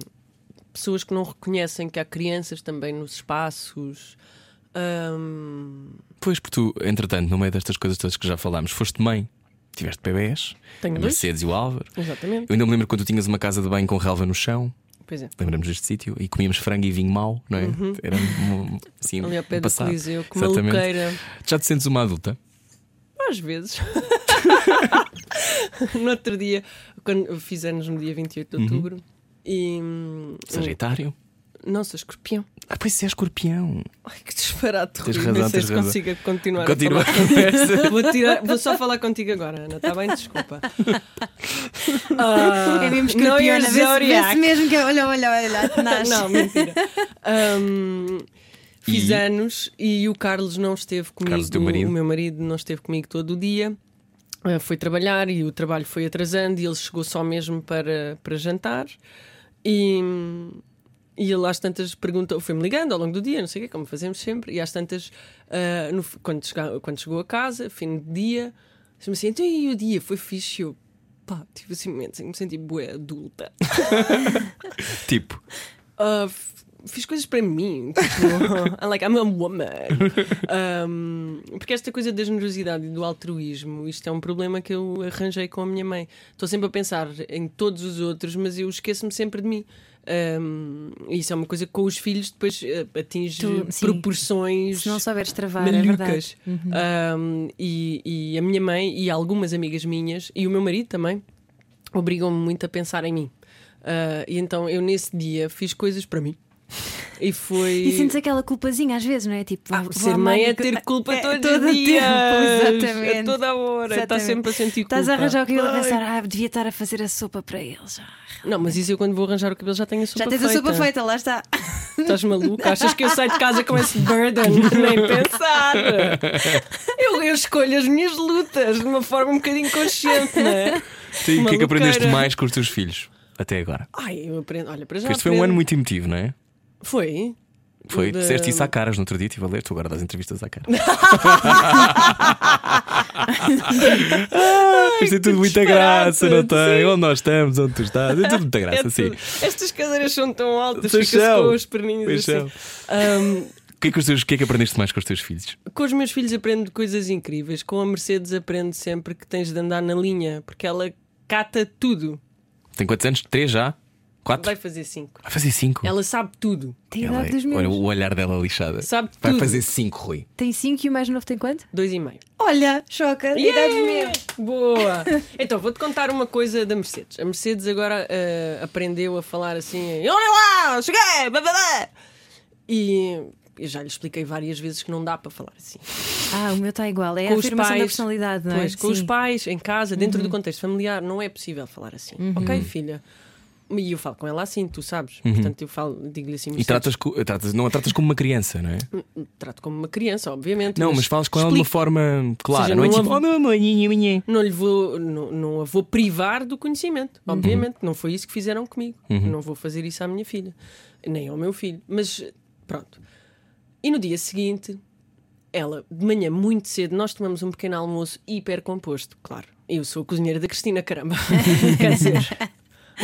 pessoas que não reconhecem que há crianças também nos espaços. Ahm, Pois, porque tu, entretanto, no meio destas coisas todas que já falámos, foste mãe, tiveste bebés, Tenho a dois. Mercedes e o Álvaro. exatamente. Eu ainda me lembro quando tu tinhas uma casa de banho com relva no chão, Pois é. lembramos deste sítio, e comíamos frango e vinho mau, não é? Era um, assim, Uhum. Ali ao pé um do passado. Coliseu, que Exatamente. maluqueira. Já te sentes uma adulta? Às vezes. no outro dia, quando eu fiz anos no dia 28 Uhum. de outubro, e. hum, Sagitário? Não, sou escorpião. Ah, pois é, escorpião. Ai, que disparate, Tens Rui. razão, Nem sei tens se razão. consigo continuar. Continua a conversa. [laughs] Vou, tirar- vou só falar contigo agora, Ana. Está bem? Desculpa. [laughs] Ah, É mesmo não escorpiona. ias Vê-se mesmo que. Olha, olha, olha. Nasce. Não, mentira. Ahm, [laughs] fiz E? anos e o Carlos não esteve comigo. Carlos, teu marido? O meu marido não esteve comigo todo o dia. Ah, foi trabalhar e o trabalho foi atrasando e ele chegou só mesmo para, para jantar. E, e ele às tantas perguntou, foi-me ligando ao longo do dia, não sei o quê, como fazemos sempre, e às tantas, ah, no- quando, chega- quando chegou a casa, fim de dia, disse-me assim: então e o dia? Foi fixe? Eu, pá, tive assim momentos em que me senti bué adulta. [laughs] Tipo, Uh, fiz coisas para mim, tipo, [laughs] I'm like, I'm a woman. Um, porque esta coisa da generosidade e do altruísmo, isto é um problema que eu arranjei com a minha mãe. Estou sempre a pensar em todos os outros, mas eu esqueço-me sempre de mim. Um, isso é uma coisa que com os filhos depois eh, atinge Tu- sim. proporções Se não souberes travar, é verdade. malucas. Um, e, e a minha mãe e algumas amigas minhas, e o meu marido também, obrigam-me muito a pensar em mim. Uh, e então eu nesse dia fiz coisas para mim. E foi. E sentes aquela culpazinha às vezes, não é? Tipo, Ah, ser mãe é ter culpa É, todos todo os dias. tempo, exatamente. A toda a hora. Está Exatamente. sempre a sentir culpa. Estás a arranjar o cabelo a pensar, ah, devia estar a fazer a sopa para eles. Ah, Não, mas isso eu quando vou arranjar o cabelo já tenho a sopa Já tens feita. a sopa feita, lá está. Estás maluco? Achas que eu saio de casa com esse burden? [laughs] Nem pensar. Eu, eu escolho as minhas lutas de uma forma um bocadinho consciente, não é? sim, o que é que aprendeste mais com os teus filhos até agora? Ai, eu aprendo. Olha, para já. Porque este foi um aprendo- ano muito emotivo, não é? Foi? Foi, Da- disseste isso à caras no outro dia, estive a ler, tu agora das entrevistas à cara. [laughs] ah, isto é tudo muita graça, não tem? sim. Onde nós estamos, onde tu estás, é tudo muita É graça, sim. tudo. Estas cadeiras são tão altas, são. com os perninhos assim. Ahm, O que, é que, os teus- o que é que aprendeste mais com os teus filhos? com os meus filhos aprendo coisas incríveis. Com a Mercedes aprendo sempre que tens de andar na linha, porque ela cata tudo. Tem quantos anos? Três já? Quatro? Vai fazer cinco. Vai fazer cinco. Ela sabe tudo. Tem Ela idade dos é- olha meus. o olhar dela lixada. Sabe Vai tudo. fazer cinco, Rui. Tem 5 e o mais novo tem quanto? Dois e meio. Olha, choca. Yeah! Boa! [laughs] Então, vou-te contar uma coisa da Mercedes. A Mercedes agora eh, aprendeu a falar assim: Olha lá, cheguei! blá, blá, blá." E eu já lhe expliquei várias vezes que não dá para falar assim. Ah, o meu está igual. É Com a afirmação da personalidade, não é? Pois, com os Sim. pais, em casa, dentro Uhum. do contexto familiar, não é possível falar assim. Ok, filha? E eu falo com ela assim, tu sabes. Portanto, eu falo, digo-lhe assim: Uhum. E tratas, co- tratas, não a tratas como uma criança, não é? [laughs] trato como uma criança, obviamente. Não, mas falas com ela de uma explico- forma clara, seja, não é não tipo, há- oh minha. não lhe vou, não, não a vou privar do conhecimento, Uhum. obviamente. Não foi isso que fizeram comigo. Não vou fazer isso à minha filha, nem ao meu filho. Mas pronto. E no dia seguinte, ela, de manhã, muito cedo, nós tomamos um pequeno almoço hiper composto, claro. Eu sou a cozinheira da Cristina, caramba. [laughs] Quer dizer,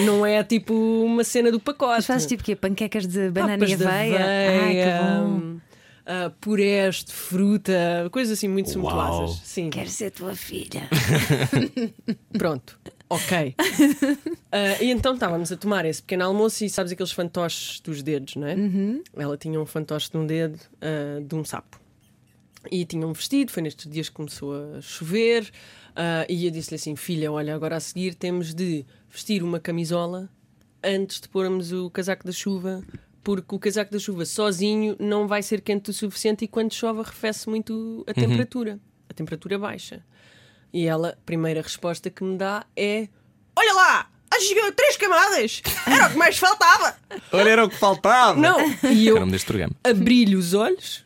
não é tipo uma cena do pacote. Mas fazes tipo o quê? Panquecas de banana Papas e de aveia? Ai, que bom. ah, purés de fruta, coisas assim muito Uau. sumptuosas. Sim. Quero ser tua filha. [laughs] Pronto, ok. Ah, e então estávamos a tomar esse pequeno almoço e sabes aqueles fantoches dos dedos, não é? Ela tinha um fantoche de um dedo ah, de um sapo. E tinha um vestido, foi nestes dias que começou a chover. Ah, e eu disse-lhe assim: Filha, olha, agora a seguir temos de vestir uma camisola antes de pormos o casaco da chuva, porque o casaco da chuva sozinho não vai ser quente o suficiente e quando chove arrefece muito a temperatura. A temperatura baixa. E ela, a primeira resposta que me dá é: Olha lá! Acho que três camadas! Era o que mais faltava! Olha, era o que faltava. Não! E eu abri-lhe os olhos,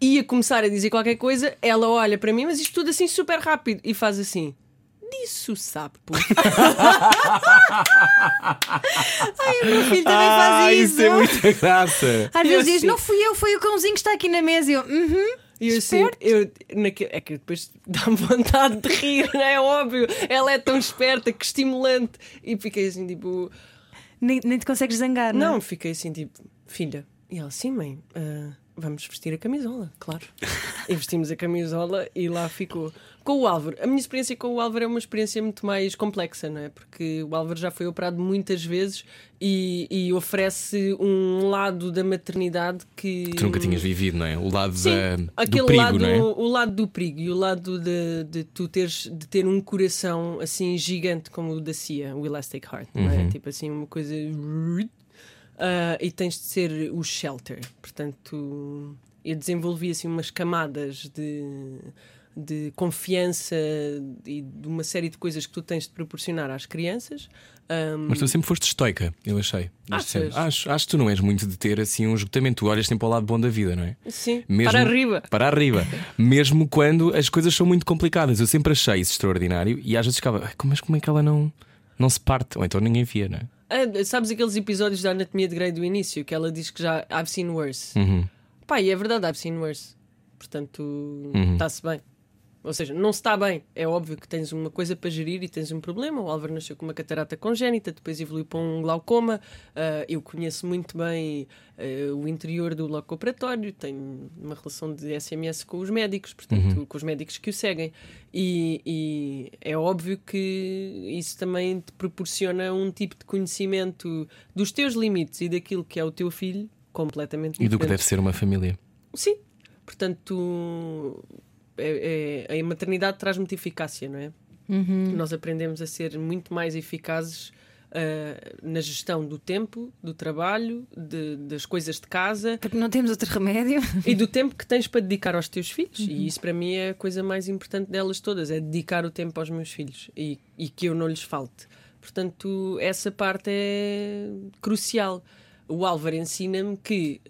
ia começar a dizer qualquer coisa, ela olha para mim, mas isto tudo assim super rápido, e faz assim. Disso sapo. [laughs] O meu filho também faz isso. isso é muita graça. Às vezes diz: assim- Não fui eu, foi o cãozinho que está aqui na mesa. E eu, uhum. E eu assim, eu, naque- é que depois dá-me vontade de rir, não é óbvio. Ela é tão esperta, que estimulante. E fiquei assim, tipo. Nem, nem te consegues zangar, não? Não, fiquei assim, tipo, filha. E ela, sim, mãe, ah, vamos vestir a camisola, claro. e vestimos a camisola e lá ficou. Com o Álvaro, a minha experiência com o Álvaro é uma experiência muito mais complexa, não é? Porque o Álvaro já foi operado muitas vezes e, e oferece um lado da maternidade que. Tu nunca tinhas vivido, não é? O lado Sim, da, do aquele perigo, lado, não é? o lado do perigo e o lado de, de tu teres de ter um coração assim gigante como o da Cia, o Elastic Heart, não Uhum. é? Tipo assim, uma coisa. Ah, e tens de ser o shelter. Portanto, eu desenvolvi assim umas camadas de, de confiança e de uma série de coisas que tu tens de proporcionar às crianças. Ahm, Mas tu sempre foste estoica, eu achei. Achas? Acho, acho que tu não és muito de ter assim um esgotamento. Tu olhas sempre ao lado bom da vida, não é? sim, Mesmo- para arriba. Para arriba. Mesmo quando as coisas são muito complicadas. Eu sempre achei isso extraordinário e às vezes ficava, "Ai, mas como é que ela não, não se parte? Ou então ninguém via, não é? Ah, sabes aqueles episódios da Anatomia de Grey do início que ela diz que já I've seen worse? Uhum. Pá, e é verdade, I've seen worse. Portanto, está-se bem. Ou seja, não se está bem. É óbvio que tens uma coisa para gerir e tens um problema. O Álvaro nasceu com uma catarata congénita, depois evoluiu para um glaucoma. Uh, eu conheço muito bem uh, o interior do bloco operatório, tenho uma relação de SMS com os médicos, portanto, com os médicos que o seguem. E, e é óbvio que isso também te proporciona um tipo de conhecimento dos teus limites e daquilo que é o teu filho completamente E do que diferente. deve ser uma família. Sim. Portanto, é, é- a maternidade traz muita eficácia, não é? Nós aprendemos a ser muito mais eficazes ah, na gestão do tempo, do trabalho, de- das coisas de casa Porque não temos outro remédio. e do tempo que tens para dedicar aos teus filhos. E isso para mim é a coisa mais importante delas todas: é dedicar o tempo aos meus filhos e, e que eu não lhes falte. Portanto, essa parte é crucial. O Álvaro ensina-me que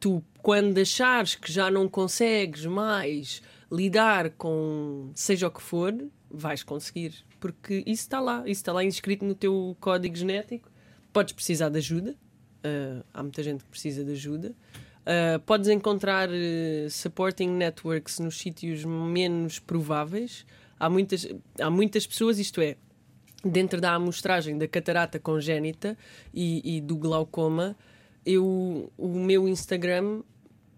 tu, quando achares que já não consegues mais lidar com seja o que for, vais conseguir. Porque isso está lá, isso está lá inscrito no teu código genético. Podes precisar de ajuda, Uh, há muita gente que precisa de ajuda. Uh, podes encontrar uh, supporting networks nos sítios menos prováveis. Há muitas, há muitas pessoas, isto é, dentro da amostragem da catarata congénita e, e do glaucoma, eu, o meu Instagram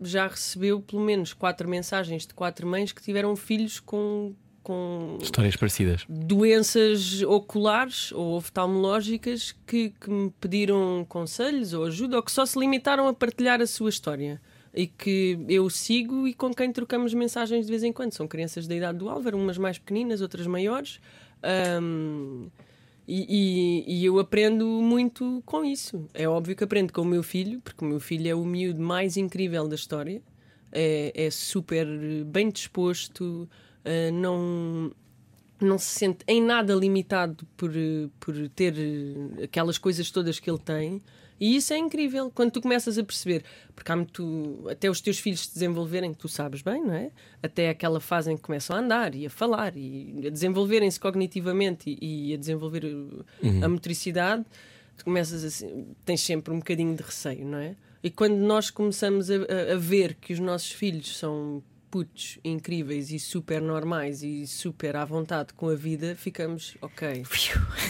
já recebeu pelo menos quatro mensagens de quatro mães que tiveram filhos com, com Histórias parecidas. doenças oculares ou oftalmológicas que, que me pediram conselhos ou ajuda ou que só se limitaram a partilhar a sua história e que eu sigo e com quem trocamos mensagens de vez em quando. São crianças da idade do Álvaro, umas mais pequeninas, outras maiores. Ahm, e, e- eu aprendo muito com isso. É óbvio que aprendo com o meu filho, porque o meu filho é o miúdo mais incrível da história. É, é super bem disposto, ah, não, não se sente em nada limitado por, eh, por ter eh, aquelas coisas todas que ele tem. E isso é incrível quando tu começas a perceber, porque há muito, até os teus filhos se desenvolverem, tu sabes bem, não é? Até aquela fase em que começam a andar e a falar e a desenvolverem-se cognitivamente e, e a desenvolver uh, a motricidade, tu começas assim, tens sempre um bocadinho de receio, não é? E quando nós começamos a, a- a ver que os nossos filhos são putos incríveis e super normais e super à vontade com a vida, ficamos, ok,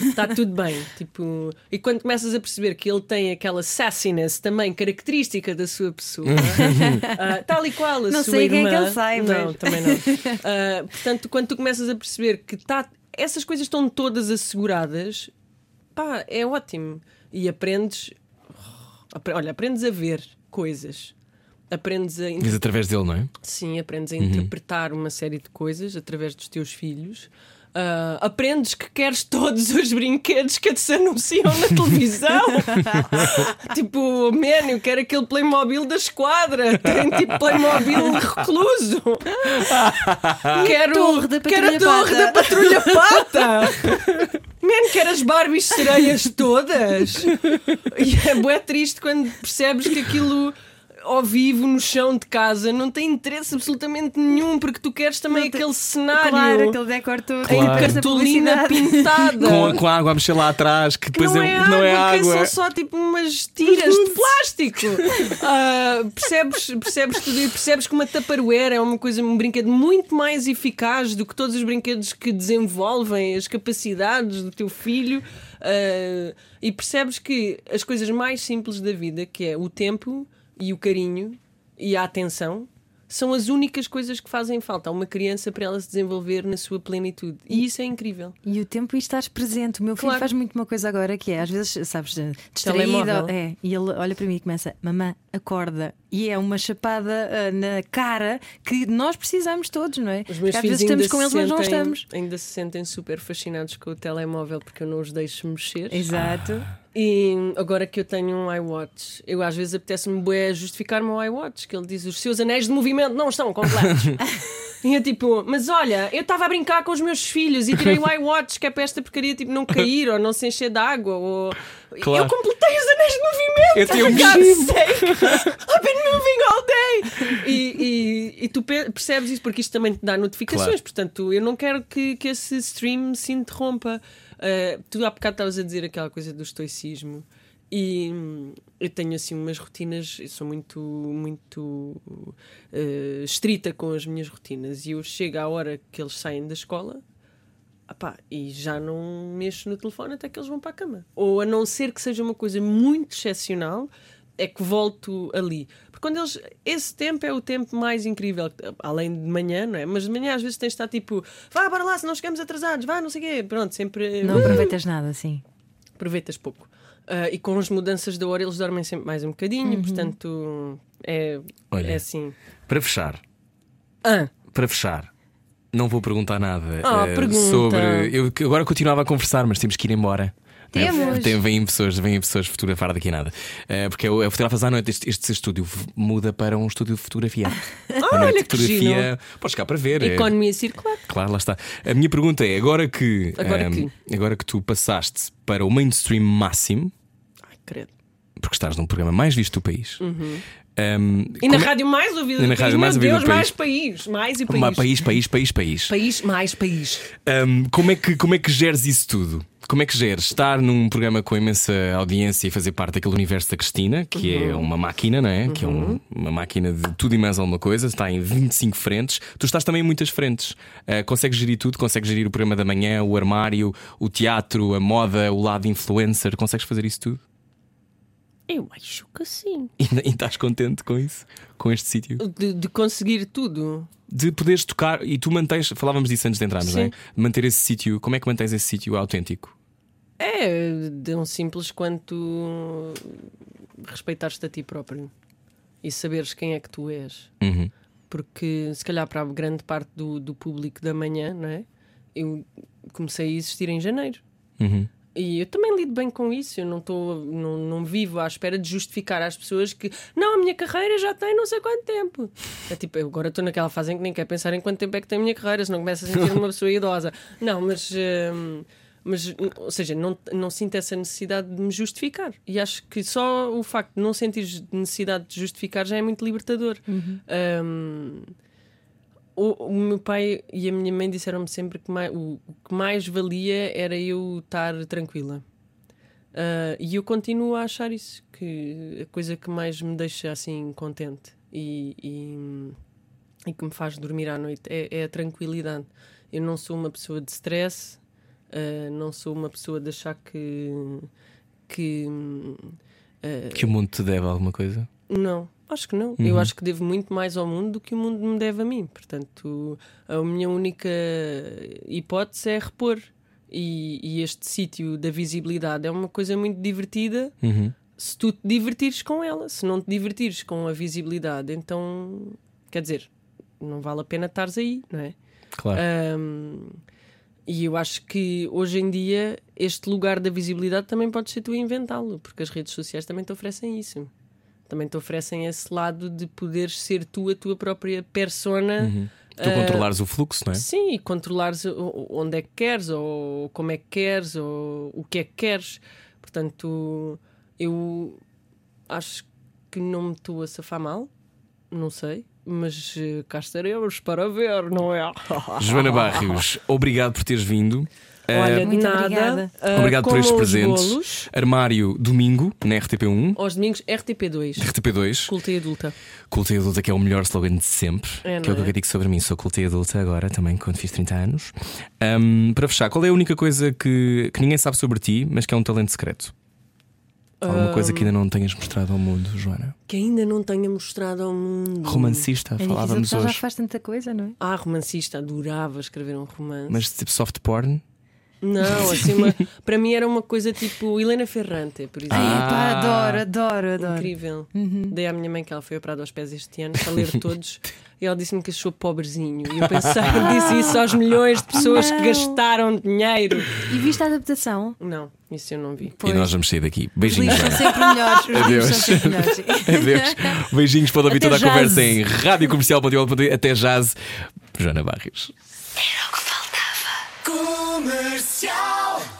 está tudo bem. Tipo, e quando começas a perceber que ele tem aquela sassiness também característica da sua pessoa, ah, tal e qual a Não sua sei quem é irmã. que ele sai, Não, mas- também não. Ah, portanto, quando tu começas a perceber que tá, essas coisas estão todas asseguradas, pá, é ótimo. E aprendes, apre- olha, aprendes a ver coisas. Aprendes a através dele, não é? Sim, aprendes a interpretar uma série de coisas através dos teus filhos. Ah, aprendes que queres todos os brinquedos que se anunciam na televisão. [laughs] tipo, man, eu quero aquele Playmobil da esquadra. Tem tipo Playmobil recluso. [laughs] quero, torre da quero a torre Pata. da Patrulha Pata. [laughs] Man, quero as Barbies sereias todas. E é bué triste quando percebes que aquilo ao vivo no chão de casa não tem interesse absolutamente nenhum porque tu queres também Não tem- aquele cenário Claro, aquele decor todo. em Claro. cartolina pintada. Com a, com a água a mexer lá atrás, que que depois não é, é, não água, é que água. são só tipo umas tiras de plástico. [laughs] Ah, percebes, percebes tudo e percebes que uma Tupperware é uma coisa, um brinquedo muito mais eficaz do que todos os brinquedos que desenvolvem as capacidades do teu filho. Ah, e percebes que as coisas mais simples da vida, que é o tempo e o carinho e a atenção, são as únicas coisas que fazem falta a uma criança para ela se desenvolver na sua plenitude. E isso é incrível. E o tempo e estás presente. O meu filho Claro. faz muito uma coisa agora que é, às vezes, sabes, distraído. É, e ele olha para mim e começa: Mamã, acorda. E é uma chapada ah, na cara que nós precisamos todos, não é? Os meus às vezes estamos com eles, mas não estamos. Ainda se sentem super fascinados com o telemóvel porque eu não os deixo mexer. Exato. E agora que eu tenho um iWatch, eu às vezes apetece-me bué justificar o meu iWatch, que ele diz os seus anéis de movimento não estão completos. [laughs] e eu tipo, mas olha, eu estava a brincar com os meus filhos e tirei o iWatch, que é para esta porcaria tipo, não cair ou não se encher de água. Ou... Claro. Eu completei os anéis de movimento. Eu tenho. [laughs] I've been moving all day. E, e- e tu pe- percebes isso porque isto também te dá notificações. Claro. Portanto, eu não quero que, que esse stream se interrompa. Uh, tu há bocado estavas a dizer aquela coisa do estoicismo. E hum, eu tenho assim umas rotinas, eu sou muito, muito eh, estrita com as minhas rotinas. E eu chego à hora que eles saem da escola apá, e já não mexo no telefone até que eles vão para a cama. Ou a não ser que seja uma coisa muito excepcional, é que volto ali. Porque quando eles. Esse tempo é o tempo mais incrível, além de manhã, não é? Mas de manhã às vezes tens de estar tipo, vá, bora lá, se não chegamos atrasados, vá, não sei o quê. Pronto, sempre. Não aproveitas nada assim. aproveitas pouco. Ah, e com as mudanças da hora eles dormem sempre mais um bocadinho, portanto é, Olha. é assim. Para fechar, Ah, para fechar. Não vou perguntar nada Ah, eh, pergunta. sobre. Eu agora continuava a conversar, mas temos que ir embora. Temos. Tem, vêm pessoas, vêm pessoas fotografar daqui a nada. Eh, porque é é fotografas à noite. Este, este estúdio muda para um estúdio de fotografia. [laughs] Noite, olha que giro. Podes cá para ver. é- economia circular. Claro, lá está. A minha pergunta é: agora que, Agora ehm, que? agora que tu passaste para o mainstream máximo, Ai, credo. porque estás num programa mais visto do país, ehm, Uhum. E como na é- rádio mais ouvida E do na país. mais Meu Deus, mais país. Mais e país. Uma- país, país, país, país. País, mais país. Hum, como, é que, como é que geres isso tudo? Como é que geres estar num programa com imensa audiência e fazer parte daquele universo da Cristina, que é uma máquina, não é? Que é um- uma máquina de tudo e mais alguma coisa, está em 25 frentes. Tu estás também em muitas frentes. Uh, consegues gerir tudo? Consegues gerir o programa da manhã, o armário, o teatro, a moda, o lado influencer? Consegues fazer isso tudo? Eu acho que sim. E, e estás contente com isso? Com este sítio? De, de conseguir tudo. De poderes tocar e tu mantens, falávamos disso antes de entrarmos, não é? Manter esse sítio, como é que mantens esse sítio autêntico? É de um simples quanto respeitares-te a ti próprio e saberes quem é que tu és. Uhum. Porque se calhar para a grande parte do, do público da manhã, não é? Eu comecei a existir em janeiro. Uhum. E eu também lido bem com isso. Eu não, tô, não, não vivo à espera de justificar às pessoas que não, a minha carreira já tem não sei quanto tempo. É tipo, eu agora estou naquela fase em que nem quero pensar em quanto tempo é que tem a minha carreira, senão começo a sentir uma pessoa idosa. Não, mas. hum, mas, ou seja, não, não sinto essa necessidade de me justificar. E acho que só o facto de não sentir necessidade de justificar já é muito libertador. Hum, o, o meu pai e a minha mãe disseram-me sempre que mais, o, o que mais valia era eu estar tranquila. Ah, e eu continuo a achar isso, que a coisa que mais me deixa assim contente e, e, e que me faz dormir à noite é, é a tranquilidade. Eu não sou uma pessoa de stress, ah, não sou uma pessoa de achar que. que ah, Que o mundo te deve alguma coisa? não, acho que não. Eu acho que devo muito mais ao mundo do que o mundo me deve a mim. Portanto, a minha única hipótese é repor. E, e este sítio da visibilidade é uma coisa muito divertida Uhum. se tu te divertires com ela. Se não te divertires com a visibilidade, então quer dizer, não vale a pena estares aí, não é? Claro. Ahm, e eu acho que hoje em dia este lugar da visibilidade também pode ser tu inventá-lo, porque as redes sociais também te oferecem isso. Também te oferecem esse lado de poderes ser tu a tua própria persona. tu controlares o fluxo, não é? Sim, e controlares onde é que queres, ou como é que queres, ou o que é que queres. Portanto, eu acho que não me estou a safar mal, não sei, mas eh, cá estaremos para ver, não é? [laughs] Joana Barrios, obrigado por teres vindo. Olha, Eh, Muito nada. obrigada. ah, obrigado por estes presentes. bolos. Armário domingo na RTP1, Aos domingos, RTP2. RTP2. Culta e adulta. Culta e adulta, que é o melhor slogan de sempre. É, que é o que é? eu digo sobre mim. Sou culta e adulta agora, também quando fiz 30 anos. Ahm, para fechar, qual é a única coisa que, que ninguém sabe sobre ti, mas que é um talento secreto? Alguma coisa que ainda não tenhas mostrado ao mundo, Joana? Que ainda não tenha mostrado ao mundo. Romancista, É falávamos ela já hoje. faz tanta coisa, não é? Ah, romancista, adorava escrever um romance. Mas tipo soft porn? Não, assim, uma- para mim era uma coisa tipo Helena Ferrante, por exemplo. Ah. Epá, adoro, adoro, adoro. Incrível. Dei à minha mãe que ela foi operada aos pés este ano para ler todos e ela disse-me que achou pobrezinho. E eu pensei, disse isso aos milhões de pessoas que Não. gastaram dinheiro. E viste a adaptação? Não, isso eu não vi. E nós vamos sair daqui. Beijinhos, Os são sempre melhores. Os Adeus. são sempre melhores. [laughs] Adeus. Beijinhos, pode ouvir Até toda a conversa em radiocomercial.ol. Até jazz. Joana Barrios. Comercial.